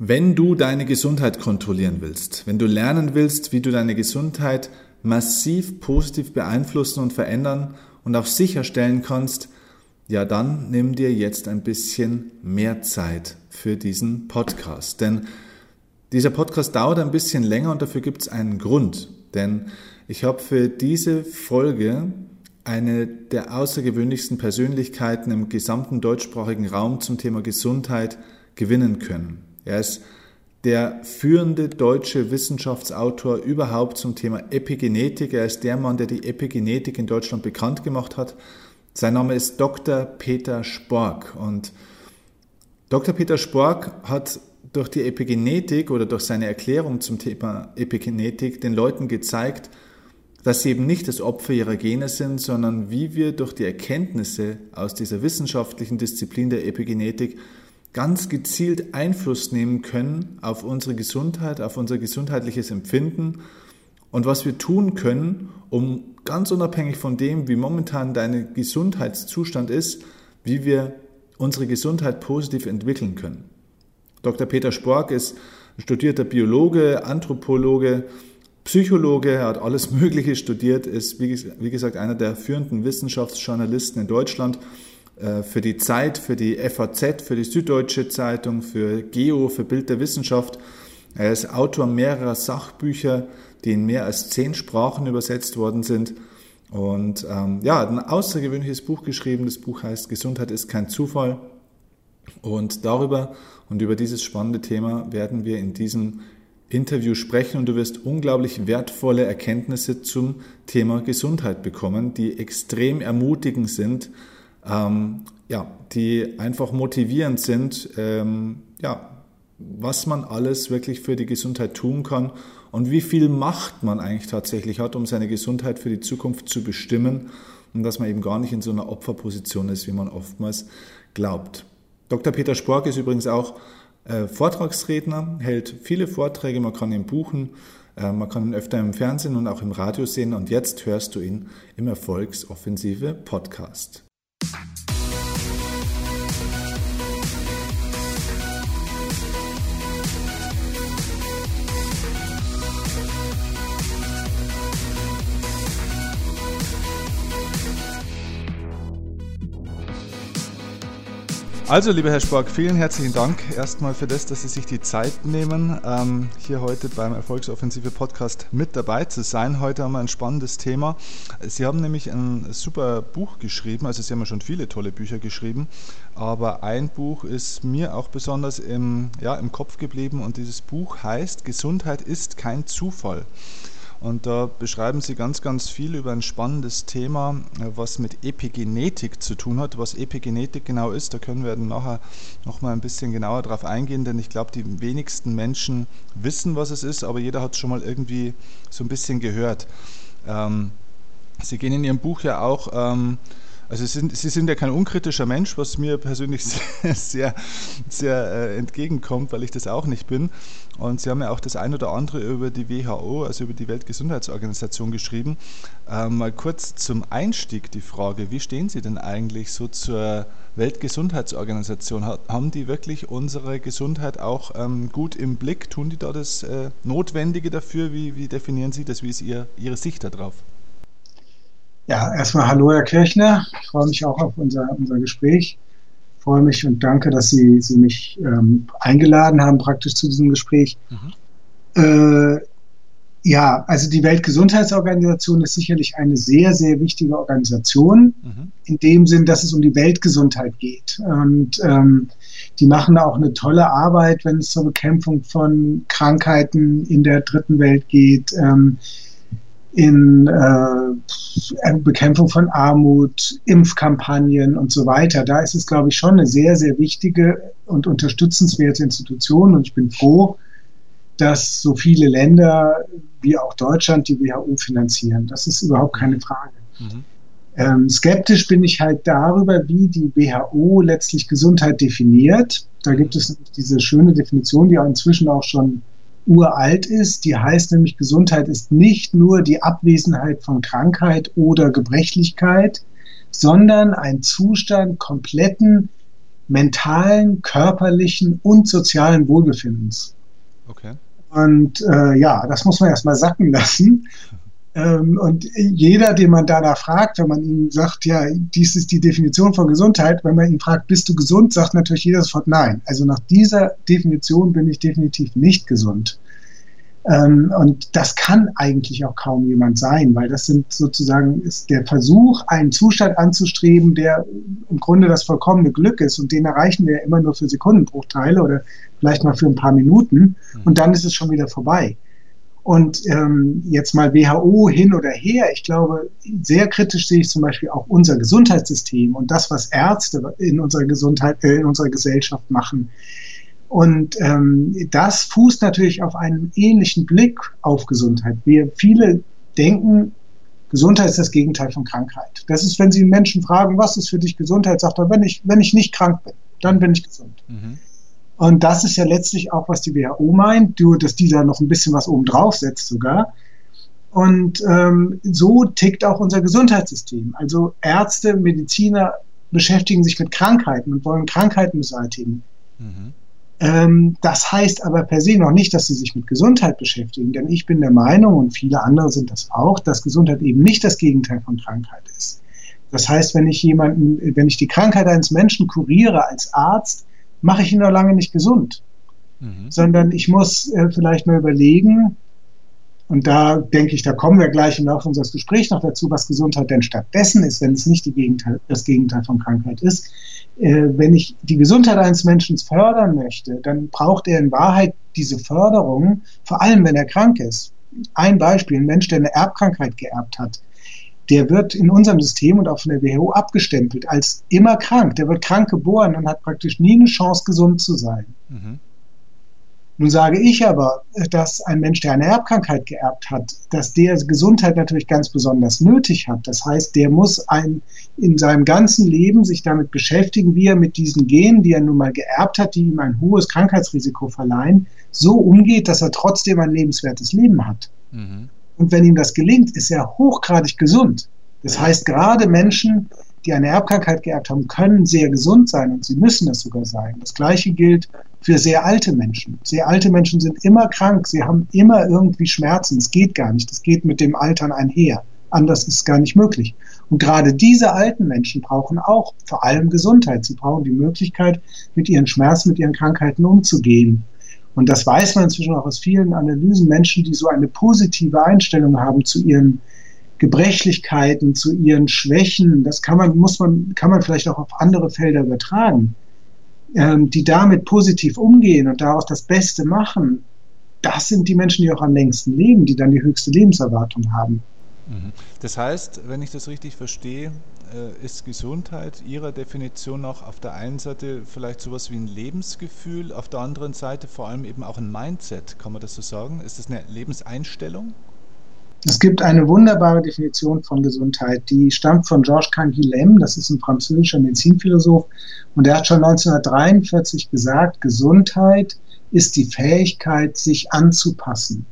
Wenn du deine Gesundheit kontrollieren willst, wenn du lernen willst, wie du deine Gesundheit massiv positiv beeinflussen und verändern und auch sicherstellen kannst, ja dann nimm dir jetzt ein bisschen mehr Zeit für diesen Podcast. Denn dieser Podcast dauert ein bisschen länger und dafür gibt es einen Grund. Denn ich habe für diese Folge eine der außergewöhnlichsten Persönlichkeiten im gesamten deutschsprachigen Raum zum Thema Gesundheit gewinnen können. Er ist der führende deutsche Wissenschaftsautor überhaupt zum Thema Epigenetik. Er ist der Mann, der die Epigenetik in Deutschland bekannt gemacht hat. Sein Name ist Dr. Peter Spork und Dr. Peter Spork hat durch die Epigenetik oder durch seine Erklärung zum Thema Epigenetik den Leuten gezeigt, dass sie eben nicht das Opfer ihrer Gene sind, sondern wie wir durch die Erkenntnisse aus dieser wissenschaftlichen Disziplin der Epigenetik ganz gezielt Einfluss nehmen können auf unsere Gesundheit, auf unser gesundheitliches Empfinden und was wir tun können, um ganz unabhängig von dem, wie momentan dein Gesundheitszustand ist, wie wir unsere Gesundheit positiv entwickeln können. Dr. Peter Spork ist studierter Biologe, Anthropologe, Psychologe, er hat alles Mögliche studiert, ist wie gesagt einer der führenden Wissenschaftsjournalisten in Deutschland für die Zeit, für die FAZ, für die Süddeutsche Zeitung, für Geo, für Bild der Wissenschaft. Er ist Autor mehrerer Sachbücher, die in mehr als zehn Sprachen übersetzt worden sind. Und ähm, ja, hat ein außergewöhnliches Buch geschrieben. Das Buch heißt Gesundheit ist kein Zufall. Und darüber und über dieses spannende Thema werden wir in diesem Interview sprechen und du wirst unglaublich wertvolle Erkenntnisse zum Thema Gesundheit bekommen, die extrem ermutigend sind, ähm, ja, die einfach motivierend sind, ähm, ja, was man alles wirklich für die Gesundheit tun kann und wie viel Macht man eigentlich tatsächlich hat, um seine Gesundheit für die Zukunft zu bestimmen und dass man eben gar nicht in so einer Opferposition ist, wie man oftmals glaubt. Dr. Peter Spork ist übrigens auch äh, Vortragsredner, hält viele Vorträge, man kann ihn buchen, äh, man kann ihn öfter im Fernsehen und auch im Radio sehen und jetzt hörst du ihn im Erfolgsoffensive Podcast. Also, lieber Herr Spork, vielen herzlichen Dank erstmal für das, dass Sie sich die Zeit nehmen, ähm, hier heute beim Erfolgsoffensive Podcast mit dabei zu sein. Heute haben wir ein spannendes Thema. Sie haben nämlich ein super Buch geschrieben, also Sie haben ja schon viele tolle Bücher geschrieben, aber ein Buch ist mir auch besonders im, ja, im Kopf geblieben und dieses Buch heißt Gesundheit ist kein Zufall. Und da beschreiben Sie ganz, ganz viel über ein spannendes Thema, äh, was mit Epigenetik zu tun hat. Was Epigenetik genau ist, da können wir dann nachher noch mal ein bisschen genauer drauf eingehen, denn ich glaube, die wenigsten Menschen wissen, was es ist, aber jeder hat es schon mal irgendwie so ein bisschen gehört. Ähm, Sie gehen in Ihrem Buch ja auch ähm, also Sie sind, Sie sind ja kein unkritischer Mensch, was mir persönlich sehr, sehr, sehr äh, entgegenkommt, weil ich das auch nicht bin. Und Sie haben ja auch das ein oder andere über die WHO, also über die Weltgesundheitsorganisation geschrieben. Ähm, mal kurz zum Einstieg die Frage, wie stehen Sie denn eigentlich so zur Weltgesundheitsorganisation? Haben die wirklich unsere Gesundheit auch ähm, gut im Blick? Tun die da das äh, Notwendige dafür? Wie, wie definieren Sie das? Wie ist Ihr, Ihre Sicht darauf? Ja, erstmal hallo, Herr Kirchner. Ich freue mich auch auf unser, unser Gespräch. Freue mich und danke, dass Sie, Sie mich ähm, eingeladen haben, praktisch zu diesem Gespräch. Mhm. Äh, ja, also die Weltgesundheitsorganisation ist sicherlich eine sehr, sehr wichtige Organisation, mhm. in dem Sinn, dass es um die Weltgesundheit geht. Und ähm, die machen auch eine tolle Arbeit, wenn es zur Bekämpfung von Krankheiten in der dritten Welt geht. Ähm, in äh, Bekämpfung von Armut, Impfkampagnen und so weiter. Da ist es, glaube ich, schon eine sehr, sehr wichtige und unterstützenswerte Institution. Und ich bin froh, dass so viele Länder wie auch Deutschland die WHO finanzieren. Das ist überhaupt keine Frage. Mhm. Ähm, skeptisch bin ich halt darüber, wie die WHO letztlich Gesundheit definiert. Da gibt es diese schöne Definition, die auch inzwischen auch schon uralt ist. Die heißt nämlich, Gesundheit ist nicht nur die Abwesenheit von Krankheit oder Gebrechlichkeit, sondern ein Zustand kompletten mentalen, körperlichen und sozialen Wohlbefindens. Okay. Und äh, ja, das muss man erstmal sacken lassen. Ähm, und jeder, den man danach fragt, wenn man ihm sagt, ja, dies ist die Definition von Gesundheit, wenn man ihn fragt, bist du gesund, sagt natürlich jeder sofort nein. Also nach dieser Definition bin ich definitiv nicht gesund. Ähm, und das kann eigentlich auch kaum jemand sein, weil das sind sozusagen ist der Versuch, einen Zustand anzustreben, der im Grunde das vollkommene Glück ist und den erreichen wir ja immer nur für Sekundenbruchteile oder vielleicht mal für ein paar Minuten und dann ist es schon wieder vorbei. Und ähm, jetzt mal WHO hin oder her, ich glaube, sehr kritisch sehe ich zum Beispiel auch unser Gesundheitssystem und das, was Ärzte in unserer Gesundheit, äh, in unserer Gesellschaft machen. Und ähm, das fußt natürlich auf einem ähnlichen Blick auf Gesundheit. Wir viele denken, Gesundheit ist das Gegenteil von Krankheit. Das ist, wenn Sie Menschen fragen, was ist für dich Gesundheit, sagt er, wenn ich, wenn ich nicht krank bin, dann bin ich gesund. Mhm. Und das ist ja letztlich auch, was die WHO meint, nur dass dieser noch ein bisschen was oben drauf setzt sogar. Und ähm, so tickt auch unser Gesundheitssystem. Also Ärzte, Mediziner beschäftigen sich mit Krankheiten und wollen Krankheiten beseitigen. Mhm. Ähm, das heißt aber per se noch nicht, dass sie sich mit Gesundheit beschäftigen, denn ich bin der Meinung, und viele andere sind das auch, dass Gesundheit eben nicht das Gegenteil von Krankheit ist. Das heißt, wenn ich jemanden, wenn ich die Krankheit eines Menschen kuriere als Arzt, mache ich ihn noch lange nicht gesund, mhm. sondern ich muss äh, vielleicht mal überlegen, und da denke ich, da kommen wir gleich im Laufe unseres Gesprächs noch dazu, was Gesundheit denn stattdessen ist, wenn es nicht Gegenteil, das Gegenteil von Krankheit ist. Äh, wenn ich die Gesundheit eines Menschen fördern möchte, dann braucht er in Wahrheit diese Förderung, vor allem wenn er krank ist. Ein Beispiel, ein Mensch, der eine Erbkrankheit geerbt hat, der wird in unserem System und auch von der WHO abgestempelt als immer krank. Der wird krank geboren und hat praktisch nie eine Chance, gesund zu sein. Mhm. Nun sage ich aber, dass ein Mensch, der eine Erbkrankheit geerbt hat, dass der Gesundheit natürlich ganz besonders nötig hat. Das heißt, der muss ein, in seinem ganzen Leben sich damit beschäftigen, wie er mit diesen Genen, die er nun mal geerbt hat, die ihm ein hohes Krankheitsrisiko verleihen, so umgeht, dass er trotzdem ein lebenswertes Leben hat. Mhm. Und wenn ihm das gelingt, ist er hochgradig gesund. Das heißt, gerade Menschen, die eine Erbkrankheit geerbt haben, können sehr gesund sein und sie müssen es sogar sein. Das Gleiche gilt für sehr alte Menschen. Sehr alte Menschen sind immer krank, sie haben immer irgendwie Schmerzen. Es geht gar nicht. Das geht mit dem Altern einher. Anders ist es gar nicht möglich. Und gerade diese alten Menschen brauchen auch vor allem Gesundheit. Sie brauchen die Möglichkeit, mit ihren Schmerzen, mit ihren Krankheiten umzugehen. Und das weiß man inzwischen auch aus vielen Analysen. Menschen, die so eine positive Einstellung haben zu ihren Gebrechlichkeiten, zu ihren Schwächen, das kann man, muss man, kann man vielleicht auch auf andere Felder übertragen, ähm, die damit positiv umgehen und daraus das Beste machen, das sind die Menschen, die auch am längsten leben, die dann die höchste Lebenserwartung haben. Mhm. Das heißt, wenn ich das richtig verstehe, äh, ist Gesundheit Ihrer Definition nach auf der einen Seite vielleicht sowas wie ein Lebensgefühl, auf der anderen Seite vor allem eben auch ein Mindset, kann man das so sagen? Ist das eine Lebenseinstellung? Es gibt eine wunderbare Definition von Gesundheit, die stammt von Georges Canguilhem, das ist ein französischer Medizinphilosoph, und der hat schon 1943 gesagt, Gesundheit ist die Fähigkeit, sich anzupassen.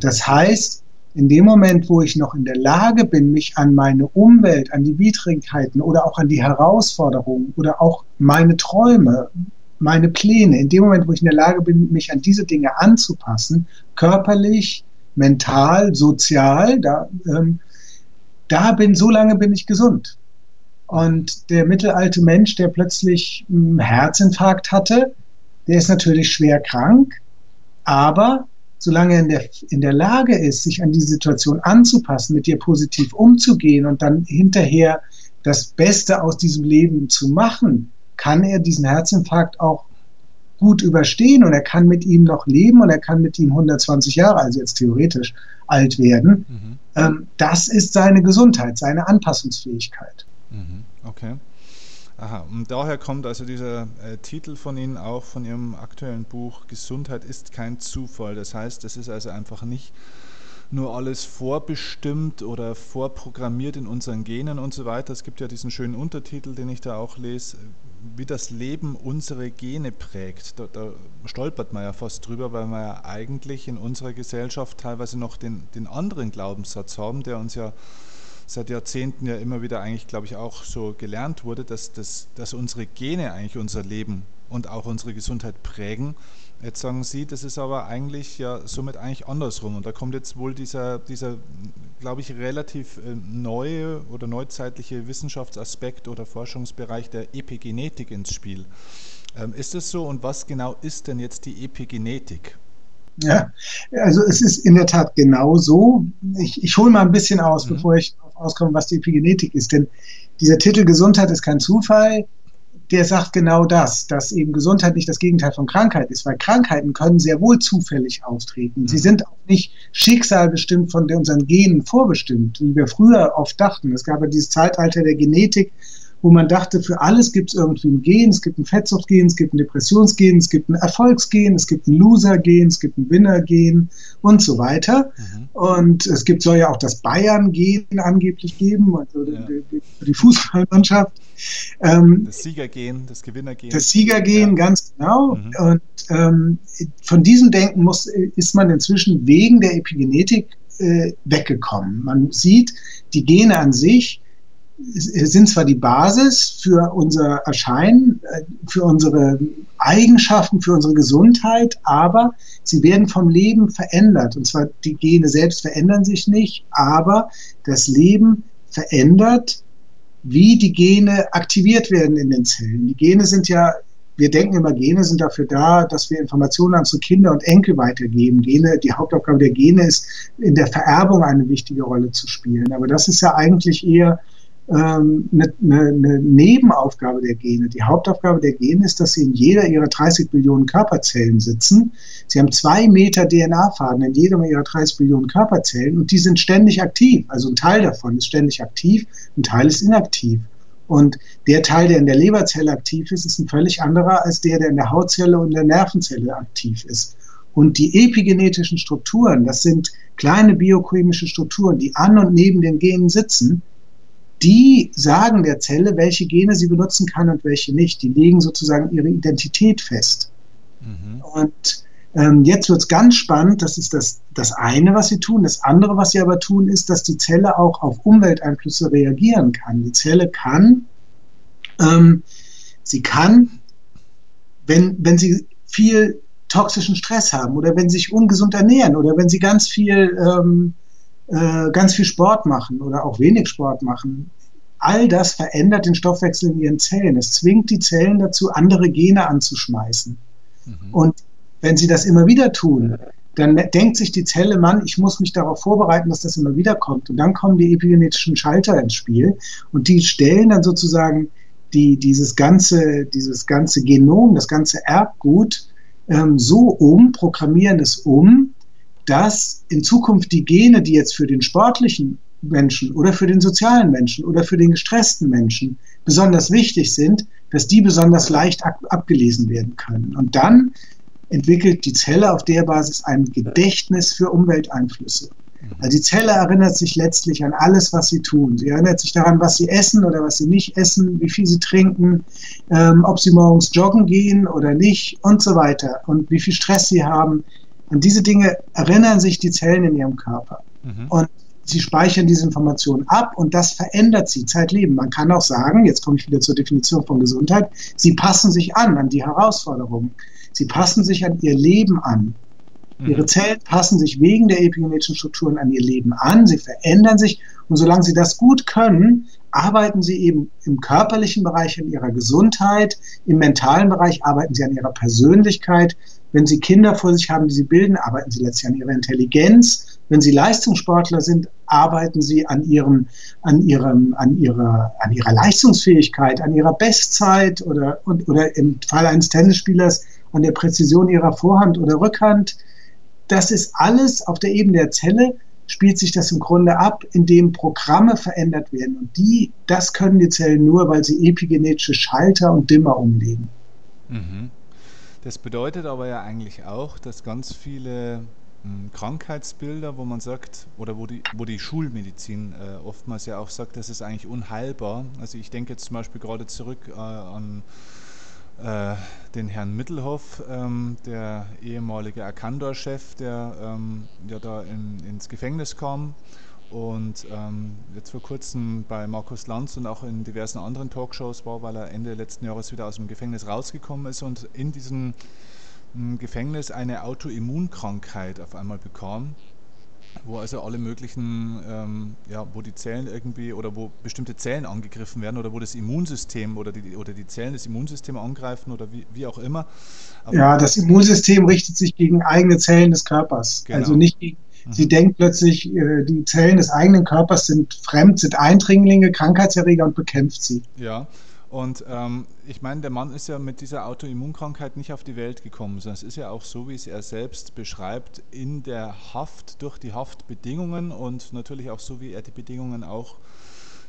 Das heißt, in dem Moment, wo ich noch in der Lage bin, mich an meine Umwelt, an die Widrigkeiten oder auch an die Herausforderungen oder auch meine Träume, meine Pläne, in dem Moment, wo ich in der Lage bin, mich an diese Dinge anzupassen, körperlich, mental, sozial, da, ähm, da bin, so lange bin ich gesund. Und der mittelalte Mensch, der plötzlich einen Herzinfarkt hatte, der ist natürlich schwer krank, aber solange er in der, in der Lage ist, sich an die Situation anzupassen, mit ihr positiv umzugehen und dann hinterher das Beste aus diesem Leben zu machen, kann er diesen Herzinfarkt auch gut überstehen und er kann mit ihm noch leben und er kann mit ihm 120 Jahre, also jetzt theoretisch, alt werden. Mhm. Ähm, das ist seine Gesundheit, seine Anpassungsfähigkeit. Mhm. Okay. Aha, und daher kommt also dieser äh, Titel von Ihnen auch von Ihrem aktuellen Buch Gesundheit ist kein Zufall. Das heißt, es ist also einfach nicht nur alles vorbestimmt oder vorprogrammiert in unseren Genen und so weiter. Es gibt ja diesen schönen Untertitel, den ich da auch lese, wie das Leben unsere Gene prägt. Da, da, stolpert man ja fast drüber, weil wir ja eigentlich in unserer Gesellschaft teilweise noch den, den anderen Glaubenssatz haben, der uns ja seit Jahrzehnten ja immer wieder eigentlich, glaube ich, auch so gelernt wurde, dass, dass, dass unsere Gene eigentlich unser Leben und auch unsere Gesundheit prägen. Jetzt sagen Sie, das ist aber eigentlich ja somit eigentlich andersrum. Und da kommt jetzt wohl dieser, dieser glaube ich, relativ äh, neue oder neuzeitliche Wissenschaftsaspekt oder Forschungsbereich der Epigenetik ins Spiel. Ähm, ist das so und was genau ist denn jetzt die Epigenetik? Ja, also es ist in der Tat genau so. Ich, ich hole mal ein bisschen aus, mhm. bevor ich auskomme, was die Epigenetik ist. Denn dieser Titel Gesundheit ist kein Zufall der sagt genau das, dass eben Gesundheit nicht das Gegenteil von Krankheit ist, weil Krankheiten können sehr wohl zufällig auftreten. Sie mhm. sind auch nicht schicksalbestimmt von unseren Genen vorbestimmt, wie wir früher oft dachten. Es gab ja dieses Zeitalter der Genetik, wo man dachte, für alles gibt es irgendwie ein Gen, es gibt ein Fettsuchtgen, es gibt ein Depressionsgen, es gibt ein Erfolgsgen, es gibt ein Losergen, es gibt ein Winnergen und so weiter. Mhm. Und es gibt, soll ja auch das Bayern-Gen angeblich geben, also ja. die, die, Fußballmannschaft. Ähm, das Siegergen, das Gewinnergen. Das Siegergen, ja. ganz genau. Mhm. Und ähm, von diesem Denken muss, ist man inzwischen wegen der Epigenetik äh, weggekommen. Man sieht, die Gene an sich sind zwar die Basis für unser Erscheinen, äh, für unsere Eigenschaften, für unsere Gesundheit, aber sie werden vom Leben verändert. Und zwar die Gene selbst verändern sich nicht, aber das Leben verändert, wie die Gene aktiviert werden in den Zellen. Die Gene sind ja, wir denken immer, Gene sind dafür da, dass wir Informationen an unsere Kinder und Enkel weitergeben. Gene, die Hauptaufgabe der Gene ist, in der Vererbung eine wichtige Rolle zu spielen. Aber das ist ja eigentlich eher ähm, eine, eine, Nebenaufgabe der Gene. Die Hauptaufgabe der Gene ist, dass sie in jeder ihrer 30 Billionen Körperzellen sitzen. Sie haben zwei Meter DNA-Faden in jedem ihrer 30 Billionen Körperzellen und die sind ständig aktiv. Also ein Teil davon ist ständig aktiv, ein Teil ist inaktiv. Und der Teil, der in der Leberzelle aktiv ist, ist ein völlig anderer als der, der in der Hautzelle und der Nervenzelle aktiv ist. Und die epigenetischen Strukturen, das sind kleine biochemische Strukturen, die an und neben den Genen sitzen, die sagen der Zelle, welche Gene sie benutzen kann und welche nicht. Die legen sozusagen ihre Identität fest. Mhm. Und ähm, jetzt wird es ganz spannend. Das ist das, das eine, was sie tun. Das andere, was sie aber tun, ist, dass die Zelle auch auf Umwelteinflüsse reagieren kann. Die Zelle kann, ähm, sie kann, wenn, wenn sie viel toxischen Stress haben oder wenn sie sich ungesund ernähren oder wenn sie ganz viel ähm, äh, ganz viel Sport machen oder auch wenig Sport machen, all das verändert den Stoffwechsel in ihren Zellen. Es zwingt die Zellen dazu, andere Gene anzuschmeißen. Mhm. Und wenn sie das immer wieder tun, dann denkt sich die Zelle, Mann, ich muss mich darauf vorbereiten, dass das immer wieder kommt. Und dann kommen die epigenetischen Schalter ins Spiel und die stellen dann sozusagen die, dieses, ganze, dieses ganze Genom, das ganze Erbgut ähm, so um, programmieren es um, dass in Zukunft die Gene, die jetzt für den sportlichen Menschen oder für den sozialen Menschen oder für den gestressten Menschen besonders wichtig sind, dass die besonders leicht ab abgelesen werden können. Und dann entwickelt die Zelle auf der Basis ein Gedächtnis für Umwelteinflüsse. Also die Zelle erinnert sich letztlich an alles, was sie tun. Sie erinnert sich daran, was sie essen oder was sie nicht essen, wie viel sie trinken, ähm, ob sie morgens joggen gehen oder nicht und so weiter und wie viel Stress sie haben. An diese Dinge erinnern sich die Zellen in ihrem Körper. Mhm. Und sie speichern diese Informationen ab und das verändert sie zeitleben. Man kann auch sagen, jetzt komme ich wieder zur Definition von Gesundheit, sie passen sich an, an die Herausforderungen. Sie passen sich an ihr Leben an. Mhm. Ihre Zellen passen sich wegen der epigenetischen Strukturen an ihr Leben an, sie verändern sich und solange sie das gut können, arbeiten sie eben im körperlichen Bereich an ihrer Gesundheit, im mentalen Bereich arbeiten sie an ihrer Persönlichkeit, wenn Sie Kinder vor sich haben, die Sie bilden, arbeiten Sie letztlich an Ihrer Intelligenz. Wenn Sie Leistungssportler sind, arbeiten Sie an Ihrem, an Ihrem, an Ihrer, an Ihrer Leistungsfähigkeit, an Ihrer Bestzeit oder, und, oder im Fall eines Tennisspielers an der Präzision Ihrer Vorhand oder Rückhand. Das ist alles auf der Ebene der Zelle spielt sich das im Grunde ab, indem Programme verändert werden. Und die, das können die Zellen nur, weil sie epigenetische Schalter und Dimmer umlegen. Mhm. Das bedeutet aber ja eigentlich auch, dass ganz viele Krankheitsbilder, wo man sagt, oder wo die, wo die Schulmedizin äh, oftmals ja auch sagt, das ist eigentlich unheilbar. Also ich denke jetzt zum Beispiel gerade zurück äh, an äh, den Herrn Mittelhoff, ähm, der ehemalige Arcandor-Chef, der ähm, ja da in, ins Gefängnis kam und ähm, jetzt vor kurzem bei Markus Lanz und auch in diversen anderen Talkshows war, weil er Ende letzten Jahres wieder aus dem Gefängnis rausgekommen ist und in diesem hm, Gefängnis eine Autoimmunkrankheit auf einmal bekam, wo also alle möglichen, ähm, ja, wo die Zellen irgendwie oder wo bestimmte Zellen angegriffen werden oder wo das Immunsystem oder die, oder die Zellen das Immunsystem angreifen oder wie, wie auch immer. Aber ja, das Immunsystem richtet sich gegen eigene Zellen des Körpers, genau. also nicht gegen Sie mhm. denkt plötzlich, äh, die Zellen des eigenen Körpers sind fremd, sind Eindringlinge, Krankheitserreger und bekämpft sie. Ja, und ähm, ich meine, der Mann ist ja mit dieser Autoimmunkrankheit nicht auf die Welt gekommen, sondern es ist ja auch so, wie es er selbst beschreibt, in der Haft, durch die Haftbedingungen und natürlich auch so, wie er die Bedingungen auch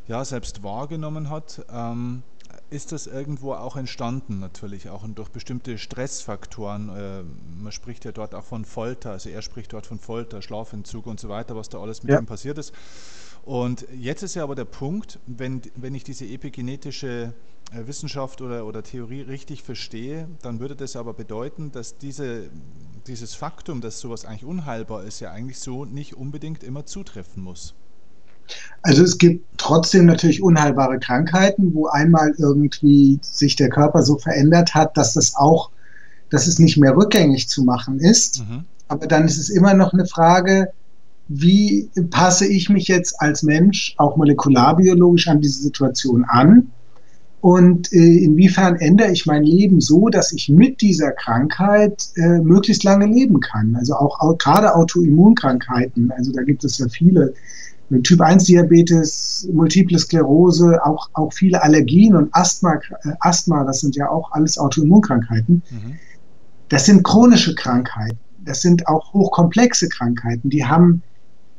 ja, selbst wahrgenommen hat. Ähm, ist das irgendwo auch entstanden, natürlich auch durch bestimmte Stressfaktoren. Äh, man spricht ja dort auch von Folter, also er spricht dort von Folter, Schlafentzug und so weiter, was da alles mit ja. ihm passiert ist. Und jetzt ist ja aber der Punkt, wenn, wenn ich diese epigenetische äh, Wissenschaft oder, oder Theorie richtig verstehe, dann würde das aber bedeuten, dass diese, dieses Faktum, dass sowas eigentlich unheilbar ist, ja eigentlich so nicht unbedingt immer zutreffen muss. Also es gibt trotzdem natürlich unheilbare Krankheiten, wo einmal irgendwie sich der Körper so verändert hat, dass das auch, dass es nicht mehr rückgängig zu machen ist. Mhm. Aber dann ist es immer noch eine Frage, wie passe ich mich jetzt als Mensch auch molekularbiologisch an diese Situation an? Und äh, inwiefern ändere ich mein Leben so, dass ich mit dieser Krankheit äh, möglichst lange leben kann? Also auch, auch gerade Autoimmunkrankheiten, also da gibt es ja viele Typ 1 Diabetes, Multiple Sklerose, auch, auch viele Allergien und Asthma, äh, Asthma, das sind ja auch alles Autoimmunkrankheiten. Mhm. Das sind chronische Krankheiten. Das sind auch hochkomplexe Krankheiten. Die haben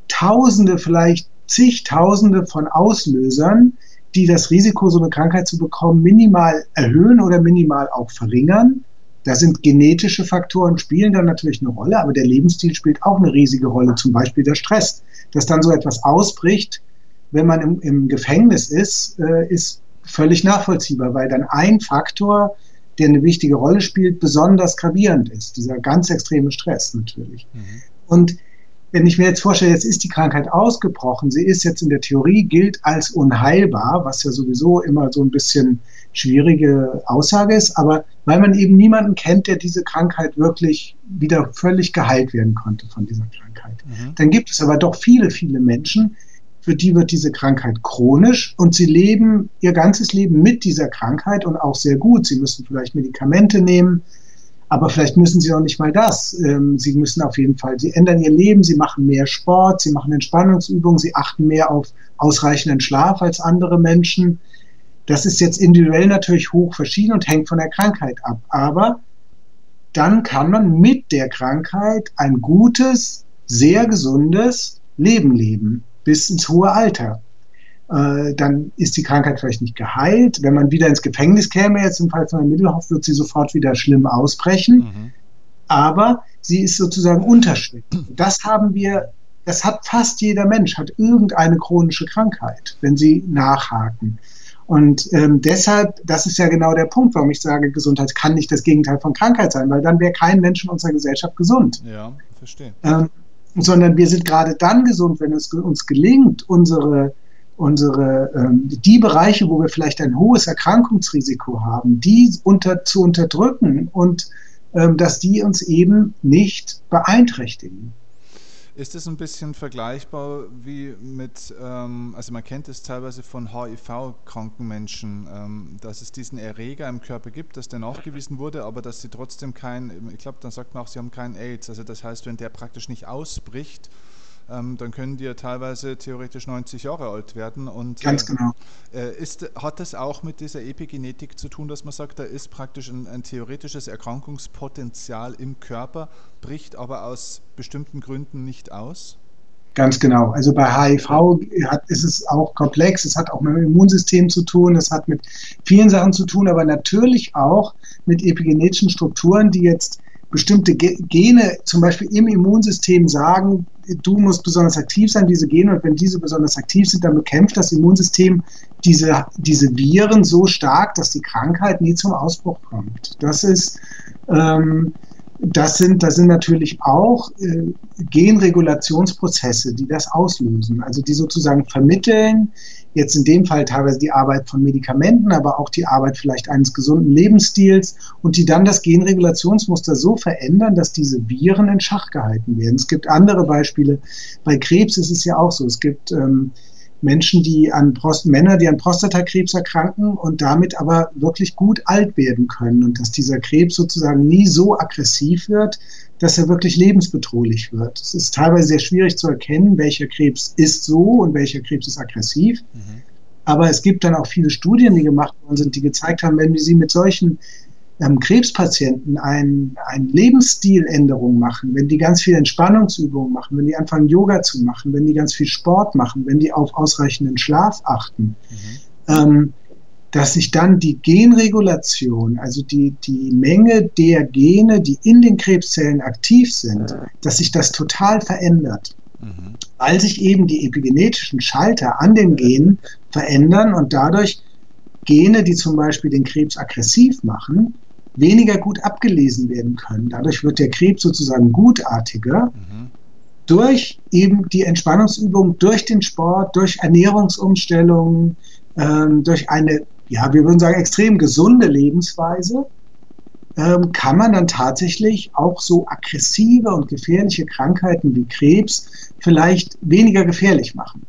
Tausende, vielleicht zigtausende von Auslösern, die das Risiko, so eine Krankheit zu bekommen, minimal erhöhen oder minimal auch verringern. Da sind genetische Faktoren, spielen dann natürlich eine Rolle, aber der Lebensstil spielt auch eine riesige Rolle, zum Beispiel der Stress. Dass dann so etwas ausbricht, wenn man im, im Gefängnis ist, äh, ist völlig nachvollziehbar, weil dann ein Faktor, der eine wichtige Rolle spielt, besonders gravierend ist. Dieser ganz extreme Stress natürlich. Mhm. Und wenn ich mir jetzt vorstelle, jetzt ist die Krankheit ausgebrochen, sie ist jetzt in der Theorie, gilt als unheilbar, was ja sowieso immer so ein bisschen schwierige Aussage ist, aber weil man eben niemanden kennt, der diese Krankheit wirklich wieder völlig geheilt werden konnte von dieser Krankheit. Mhm. Dann gibt es aber doch viele, viele Menschen, für die wird diese Krankheit chronisch und sie leben ihr ganzes Leben mit dieser Krankheit und auch sehr gut. Sie müssen vielleicht Medikamente nehmen, aber vielleicht müssen sie auch nicht mal das. Ähm, sie müssen auf jeden Fall, sie ändern ihr Leben, sie machen mehr Sport, sie machen Entspannungsübungen, sie achten mehr auf ausreichenden Schlaf als andere Menschen. Das ist jetzt individuell natürlich hoch verschieden und hängt von der Krankheit ab. Aber dann kann man mit der Krankheit ein gutes, sehr gesundes Leben leben, bis ins hohe Alter. Äh, dann ist die Krankheit vielleicht nicht geheilt. Wenn man wieder ins Gefängnis käme, jetzt im Fall von der Mittelhoff, wird sie sofort wieder schlimm ausbrechen. Mhm. Aber sie ist sozusagen unterschwellig. Das haben wir, das hat fast jeder Mensch, hat irgendeine chronische Krankheit, wenn sie nachhaken. Und ähm, deshalb, das ist ja genau der Punkt, warum ich sage, Gesundheit kann nicht das Gegenteil von Krankheit sein, weil dann wäre kein Mensch in unserer Gesellschaft gesund. Ja, verstehe. Ähm, sondern wir sind gerade dann gesund, wenn es uns gelingt, unsere, unsere ähm, die Bereiche, wo wir vielleicht ein hohes Erkrankungsrisiko haben, die unter, zu unterdrücken und ähm, dass die uns eben nicht beeinträchtigen. Ist es ein bisschen vergleichbar wie mit, ähm, also man kennt es teilweise von HIV-kranken Menschen, ähm, dass es diesen Erreger im Körper gibt, dass der nachgewiesen wurde, aber dass sie trotzdem kein, ich glaube, dann sagt man auch, sie haben keinen AIDS. Also das heißt, wenn der praktisch nicht ausbricht, dann können die ja teilweise theoretisch 90 Jahre alt werden. Und, Ganz genau. Äh, ist, hat das auch mit dieser Epigenetik zu tun, dass man sagt, da ist praktisch ein, ein theoretisches Erkrankungspotenzial im Körper, bricht aber aus bestimmten Gründen nicht aus? Ganz genau. Also bei HIV hat, ist es auch komplex. Es hat auch mit dem Immunsystem zu tun. Es hat mit vielen Sachen zu tun, aber natürlich auch mit epigenetischen Strukturen, die jetzt bestimmte Gene zum Beispiel im Immunsystem sagen, du musst besonders aktiv sein, diese Gene, und wenn diese besonders aktiv sind, dann bekämpft das Immunsystem diese, diese Viren so stark, dass die Krankheit nie zum Ausbruch kommt. Das ist, ähm, das sind, das sind natürlich auch äh, Genregulationsprozesse, die das auslösen, also die sozusagen vermitteln, jetzt in dem Fall teilweise die Arbeit von Medikamenten, aber auch die Arbeit vielleicht eines gesunden Lebensstils und die dann das Genregulationsmuster so verändern, dass diese Viren in Schach gehalten werden. Es gibt andere Beispiele. Bei Krebs ist es ja auch so. Es gibt ähm, Menschen, die an Prost Männer, die an Prostatakrebs erkranken und damit aber wirklich gut alt werden können und dass dieser Krebs sozusagen nie so aggressiv wird, dass er wirklich lebensbedrohlich wird. Es ist teilweise sehr schwierig zu erkennen, welcher Krebs ist so und welcher Krebs ist aggressiv. Mhm. Aber es gibt dann auch viele Studien, die gemacht worden sind, die gezeigt haben, wenn wir sie mit solchen ähm, Krebspatienten ein, ein Lebensstiländerung machen, wenn die ganz viel Entspannungsübungen machen, wenn die anfangen Yoga zu machen, wenn die ganz viel Sport machen, wenn die auf ausreichenden Schlaf achten, mhm. ähm, dass sich dann die Genregulation, also die, die Menge der Gene, die in den Krebszellen aktiv sind, dass sich das total verändert. Mhm. Weil sich eben die epigenetischen Schalter an den Genen verändern und dadurch Gene, die zum Beispiel den Krebs aggressiv machen, weniger gut abgelesen werden können. Dadurch wird der Krebs sozusagen gutartiger. Mhm. Durch eben die Entspannungsübung, durch den Sport, durch Ernährungsumstellungen, ähm, durch eine, ja, wir würden sagen, extrem gesunde Lebensweise, ähm, kann man dann tatsächlich auch so aggressive und gefährliche Krankheiten wie Krebs vielleicht weniger gefährlich machen.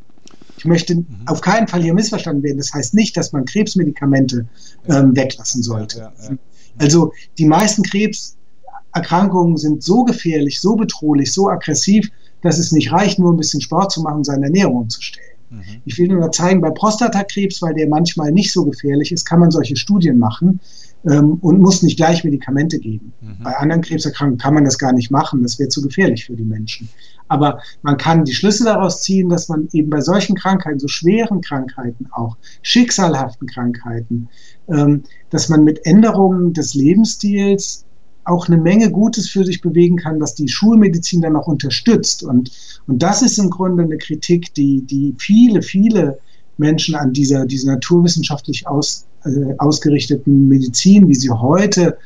Ich möchte mhm. auf keinen Fall hier missverstanden werden. Das heißt nicht, dass man Krebsmedikamente ähm, weglassen sollte. Ja, ja, ja. Also die meisten Krebserkrankungen sind so gefährlich, so bedrohlich, so aggressiv, dass es nicht reicht, nur ein bisschen Sport zu machen, seine Ernährung zu stellen. Mhm. Ich will nur zeigen, bei Prostatakrebs, weil der manchmal nicht so gefährlich ist, kann man solche Studien machen ähm, und muss nicht gleich Medikamente geben. Mhm. Bei anderen Krebserkrankungen kann man das gar nicht machen, das wäre zu gefährlich für die Menschen. Aber man kann die Schlüsse daraus ziehen, dass man eben bei solchen Krankheiten, so schweren Krankheiten auch, schicksalhaften Krankheiten, ähm, dass man mit Änderungen des Lebensstils auch eine Menge Gutes für sich bewegen kann, was die Schulmedizin dann auch unterstützt. Und, und das ist im Grunde eine Kritik, die, die viele, viele Menschen an dieser, dieser naturwissenschaftlich aus, äh, ausgerichteten Medizin, wie sie heute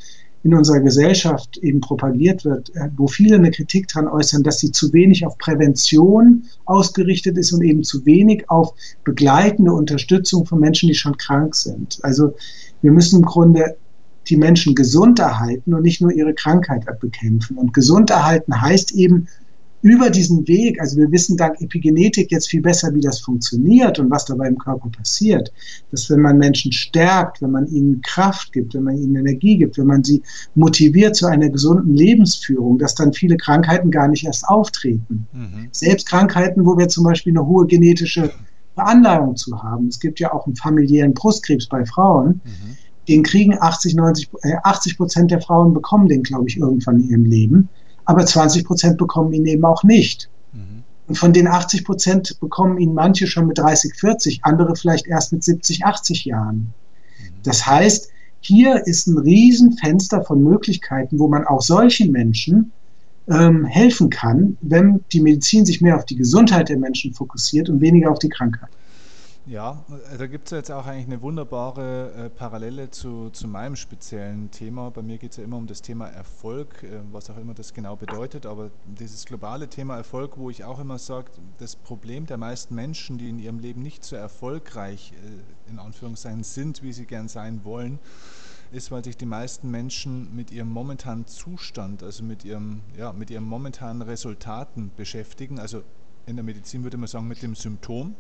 in unserer Gesellschaft eben propagiert wird, äh, wo viele eine Kritik daran äußern, dass sie zu wenig auf Prävention ausgerichtet ist und eben zu wenig auf begleitende Unterstützung von Menschen, die schon krank sind. Also wir müssen im Grunde die Menschen gesund erhalten und nicht nur ihre Krankheit bekämpfen. Und gesund erhalten heißt eben über diesen Weg, also wir wissen dank Epigenetik jetzt viel besser, wie das funktioniert und was dabei im Körper passiert, dass wenn man Menschen stärkt, wenn man ihnen Kraft gibt, wenn man ihnen Energie gibt, wenn man sie motiviert zu einer gesunden Lebensführung, dass dann viele Krankheiten gar nicht erst auftreten. Mhm. Selbst Krankheiten, wo wir zum Beispiel eine hohe genetische Veranlagung zu haben. Es gibt ja auch einen familiären Brustkrebs bei Frauen. Mhm. Den kriegen 80, 90, äh, 80 Prozent der Frauen bekommen den, glaube ich, irgendwann in ihrem Leben aber 20 Prozent bekommen ihn eben auch nicht. Mhm. Und von den 80 Prozent bekommen ihn manche schon mit 30, 40, andere vielleicht erst mit 70, 80 Jahren. Mhm. Das heißt, hier ist ein Riesenfenster von Möglichkeiten, wo man auch solchen Menschen ähm, helfen kann, wenn die Medizin sich mehr auf die Gesundheit der Menschen fokussiert und weniger auf die Krankheit. Ja, da gibt es jetzt auch eigentlich eine wunderbare äh, Parallele zu, zu meinem speziellen Thema. Bei mir geht es ja immer um das Thema Erfolg, äh, was auch immer das genau bedeutet. Aber dieses globale Thema Erfolg, wo ich auch immer sage, das Problem der meisten Menschen, die in ihrem Leben nicht so erfolgreich äh, in Anführungszeichen sind, wie sie gern sein wollen, ist, weil sich die meisten Menschen mit ihrem momentanen Zustand, also mit ihrem, ja, mit ihren momentanen Resultaten beschäftigen. Also in der Medizin würde man sagen, mit dem Symptom.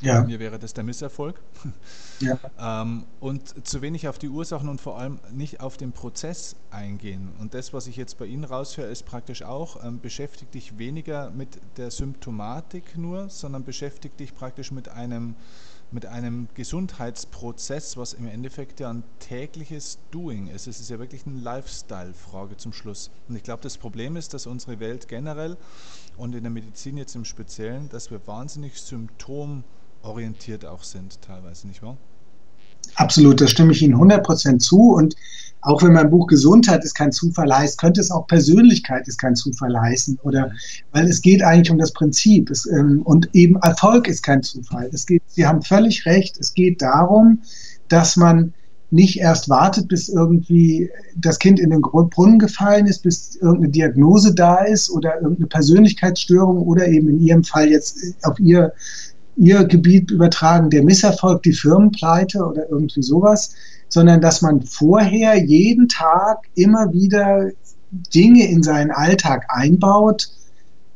Ja. Bei mir wäre das der Misserfolg. Ja. ähm, und zu wenig auf die Ursachen und vor allem nicht auf den Prozess eingehen. Und das, was ich jetzt bei Ihnen raushöre, ist praktisch auch, ähm, beschäftigt dich weniger mit der Symptomatik nur, sondern beschäftigt dich praktisch mit einem, mit einem Gesundheitsprozess, was im Endeffekt ja ein tägliches Doing ist. Es ist ja wirklich eine Lifestyle-Frage zum Schluss. Und ich glaube, das Problem ist, dass unsere Welt generell und in der Medizin jetzt im Speziellen, dass wir wahnsinnig symptom orientiert auch sind, teilweise, nicht wahr? Absolut, da stimme ich Ihnen 100% zu. Und auch wenn mein Buch Gesundheit ist kein Zufall heißt, könnte es auch Persönlichkeit ist kein Zufall heißen. Oder weil es geht eigentlich um das Prinzip. Es, ähm, und eben Erfolg ist kein Zufall. Es geht, Sie haben völlig recht, es geht darum, dass man nicht erst wartet, bis irgendwie das Kind in den Brunnen gefallen ist, bis irgendeine Diagnose da ist oder irgendeine Persönlichkeitsstörung oder eben in Ihrem Fall jetzt auf Ihr, Ihr Gebiet übertragen, der Misserfolg, die Firmenpleite oder irgendwie sowas, sondern dass man vorher jeden Tag immer wieder Dinge in seinen Alltag einbaut,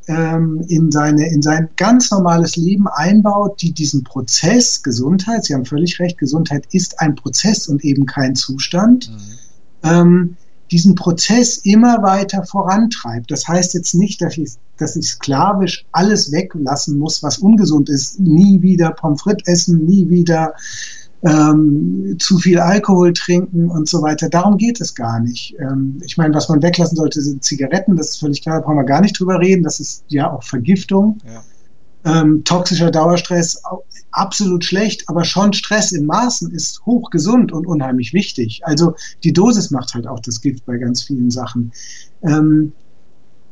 ähm, in, seine, in sein ganz normales Leben einbaut, die diesen Prozess Gesundheit, Sie haben völlig recht, Gesundheit ist ein Prozess und eben kein Zustand, mhm. ähm, diesen Prozess immer weiter vorantreibt. Das heißt jetzt nicht, dass ich, dass ich sklavisch alles weglassen muss, was ungesund ist. Nie wieder Pommes frites essen, nie wieder ähm, zu viel Alkohol trinken und so weiter. Darum geht es gar nicht. Ähm, ich meine, was man weglassen sollte, sind Zigaretten. Das ist völlig klar, da brauchen wir gar nicht drüber reden. Das ist ja auch Vergiftung. Ja. Ähm, toxischer Dauerstress absolut schlecht, aber schon Stress in Maßen ist hochgesund und unheimlich wichtig. Also die Dosis macht halt auch das Gift bei ganz vielen Sachen. Ähm,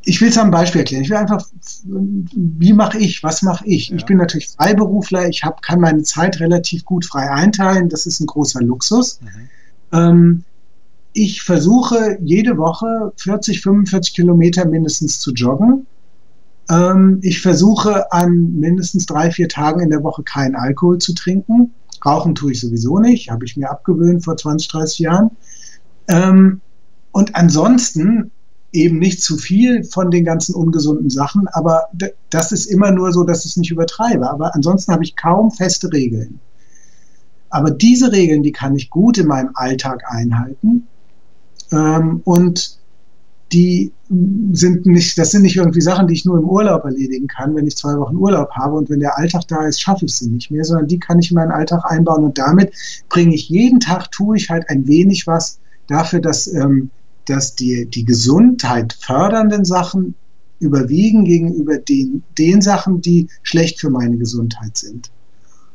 ich will es am Beispiel erklären. Ich will einfach, wie mache ich, was mache ich? Ja. Ich bin natürlich Freiberufler, ich hab, kann meine Zeit relativ gut frei einteilen, das ist ein großer Luxus. Mhm. Ähm, ich versuche jede Woche 40, 45 Kilometer mindestens zu joggen. Ähm, ich versuche an mindestens drei, vier Tagen in der Woche keinen Alkohol zu trinken. Rauchen tue ich sowieso nicht, habe ich mir abgewöhnt vor 20, 30 Jahren. Ähm, und ansonsten eben nicht zu viel von den ganzen ungesunden Sachen, aber das ist immer nur so, dass ich es nicht übertreibe. Aber ansonsten habe ich kaum feste Regeln. Aber diese Regeln, die kann ich gut in meinem Alltag einhalten. Ähm, und die sind nicht, das sind nicht irgendwie Sachen, die ich nur im Urlaub erledigen kann, wenn ich zwei Wochen Urlaub habe und wenn der Alltag da ist, schaffe ich sie nicht mehr, sondern die kann ich in meinen Alltag einbauen und damit bringe ich jeden Tag, tue ich halt ein wenig was dafür, dass ähm, dass die, die Gesundheit fördernden Sachen überwiegen gegenüber den, den Sachen, die schlecht für meine Gesundheit sind.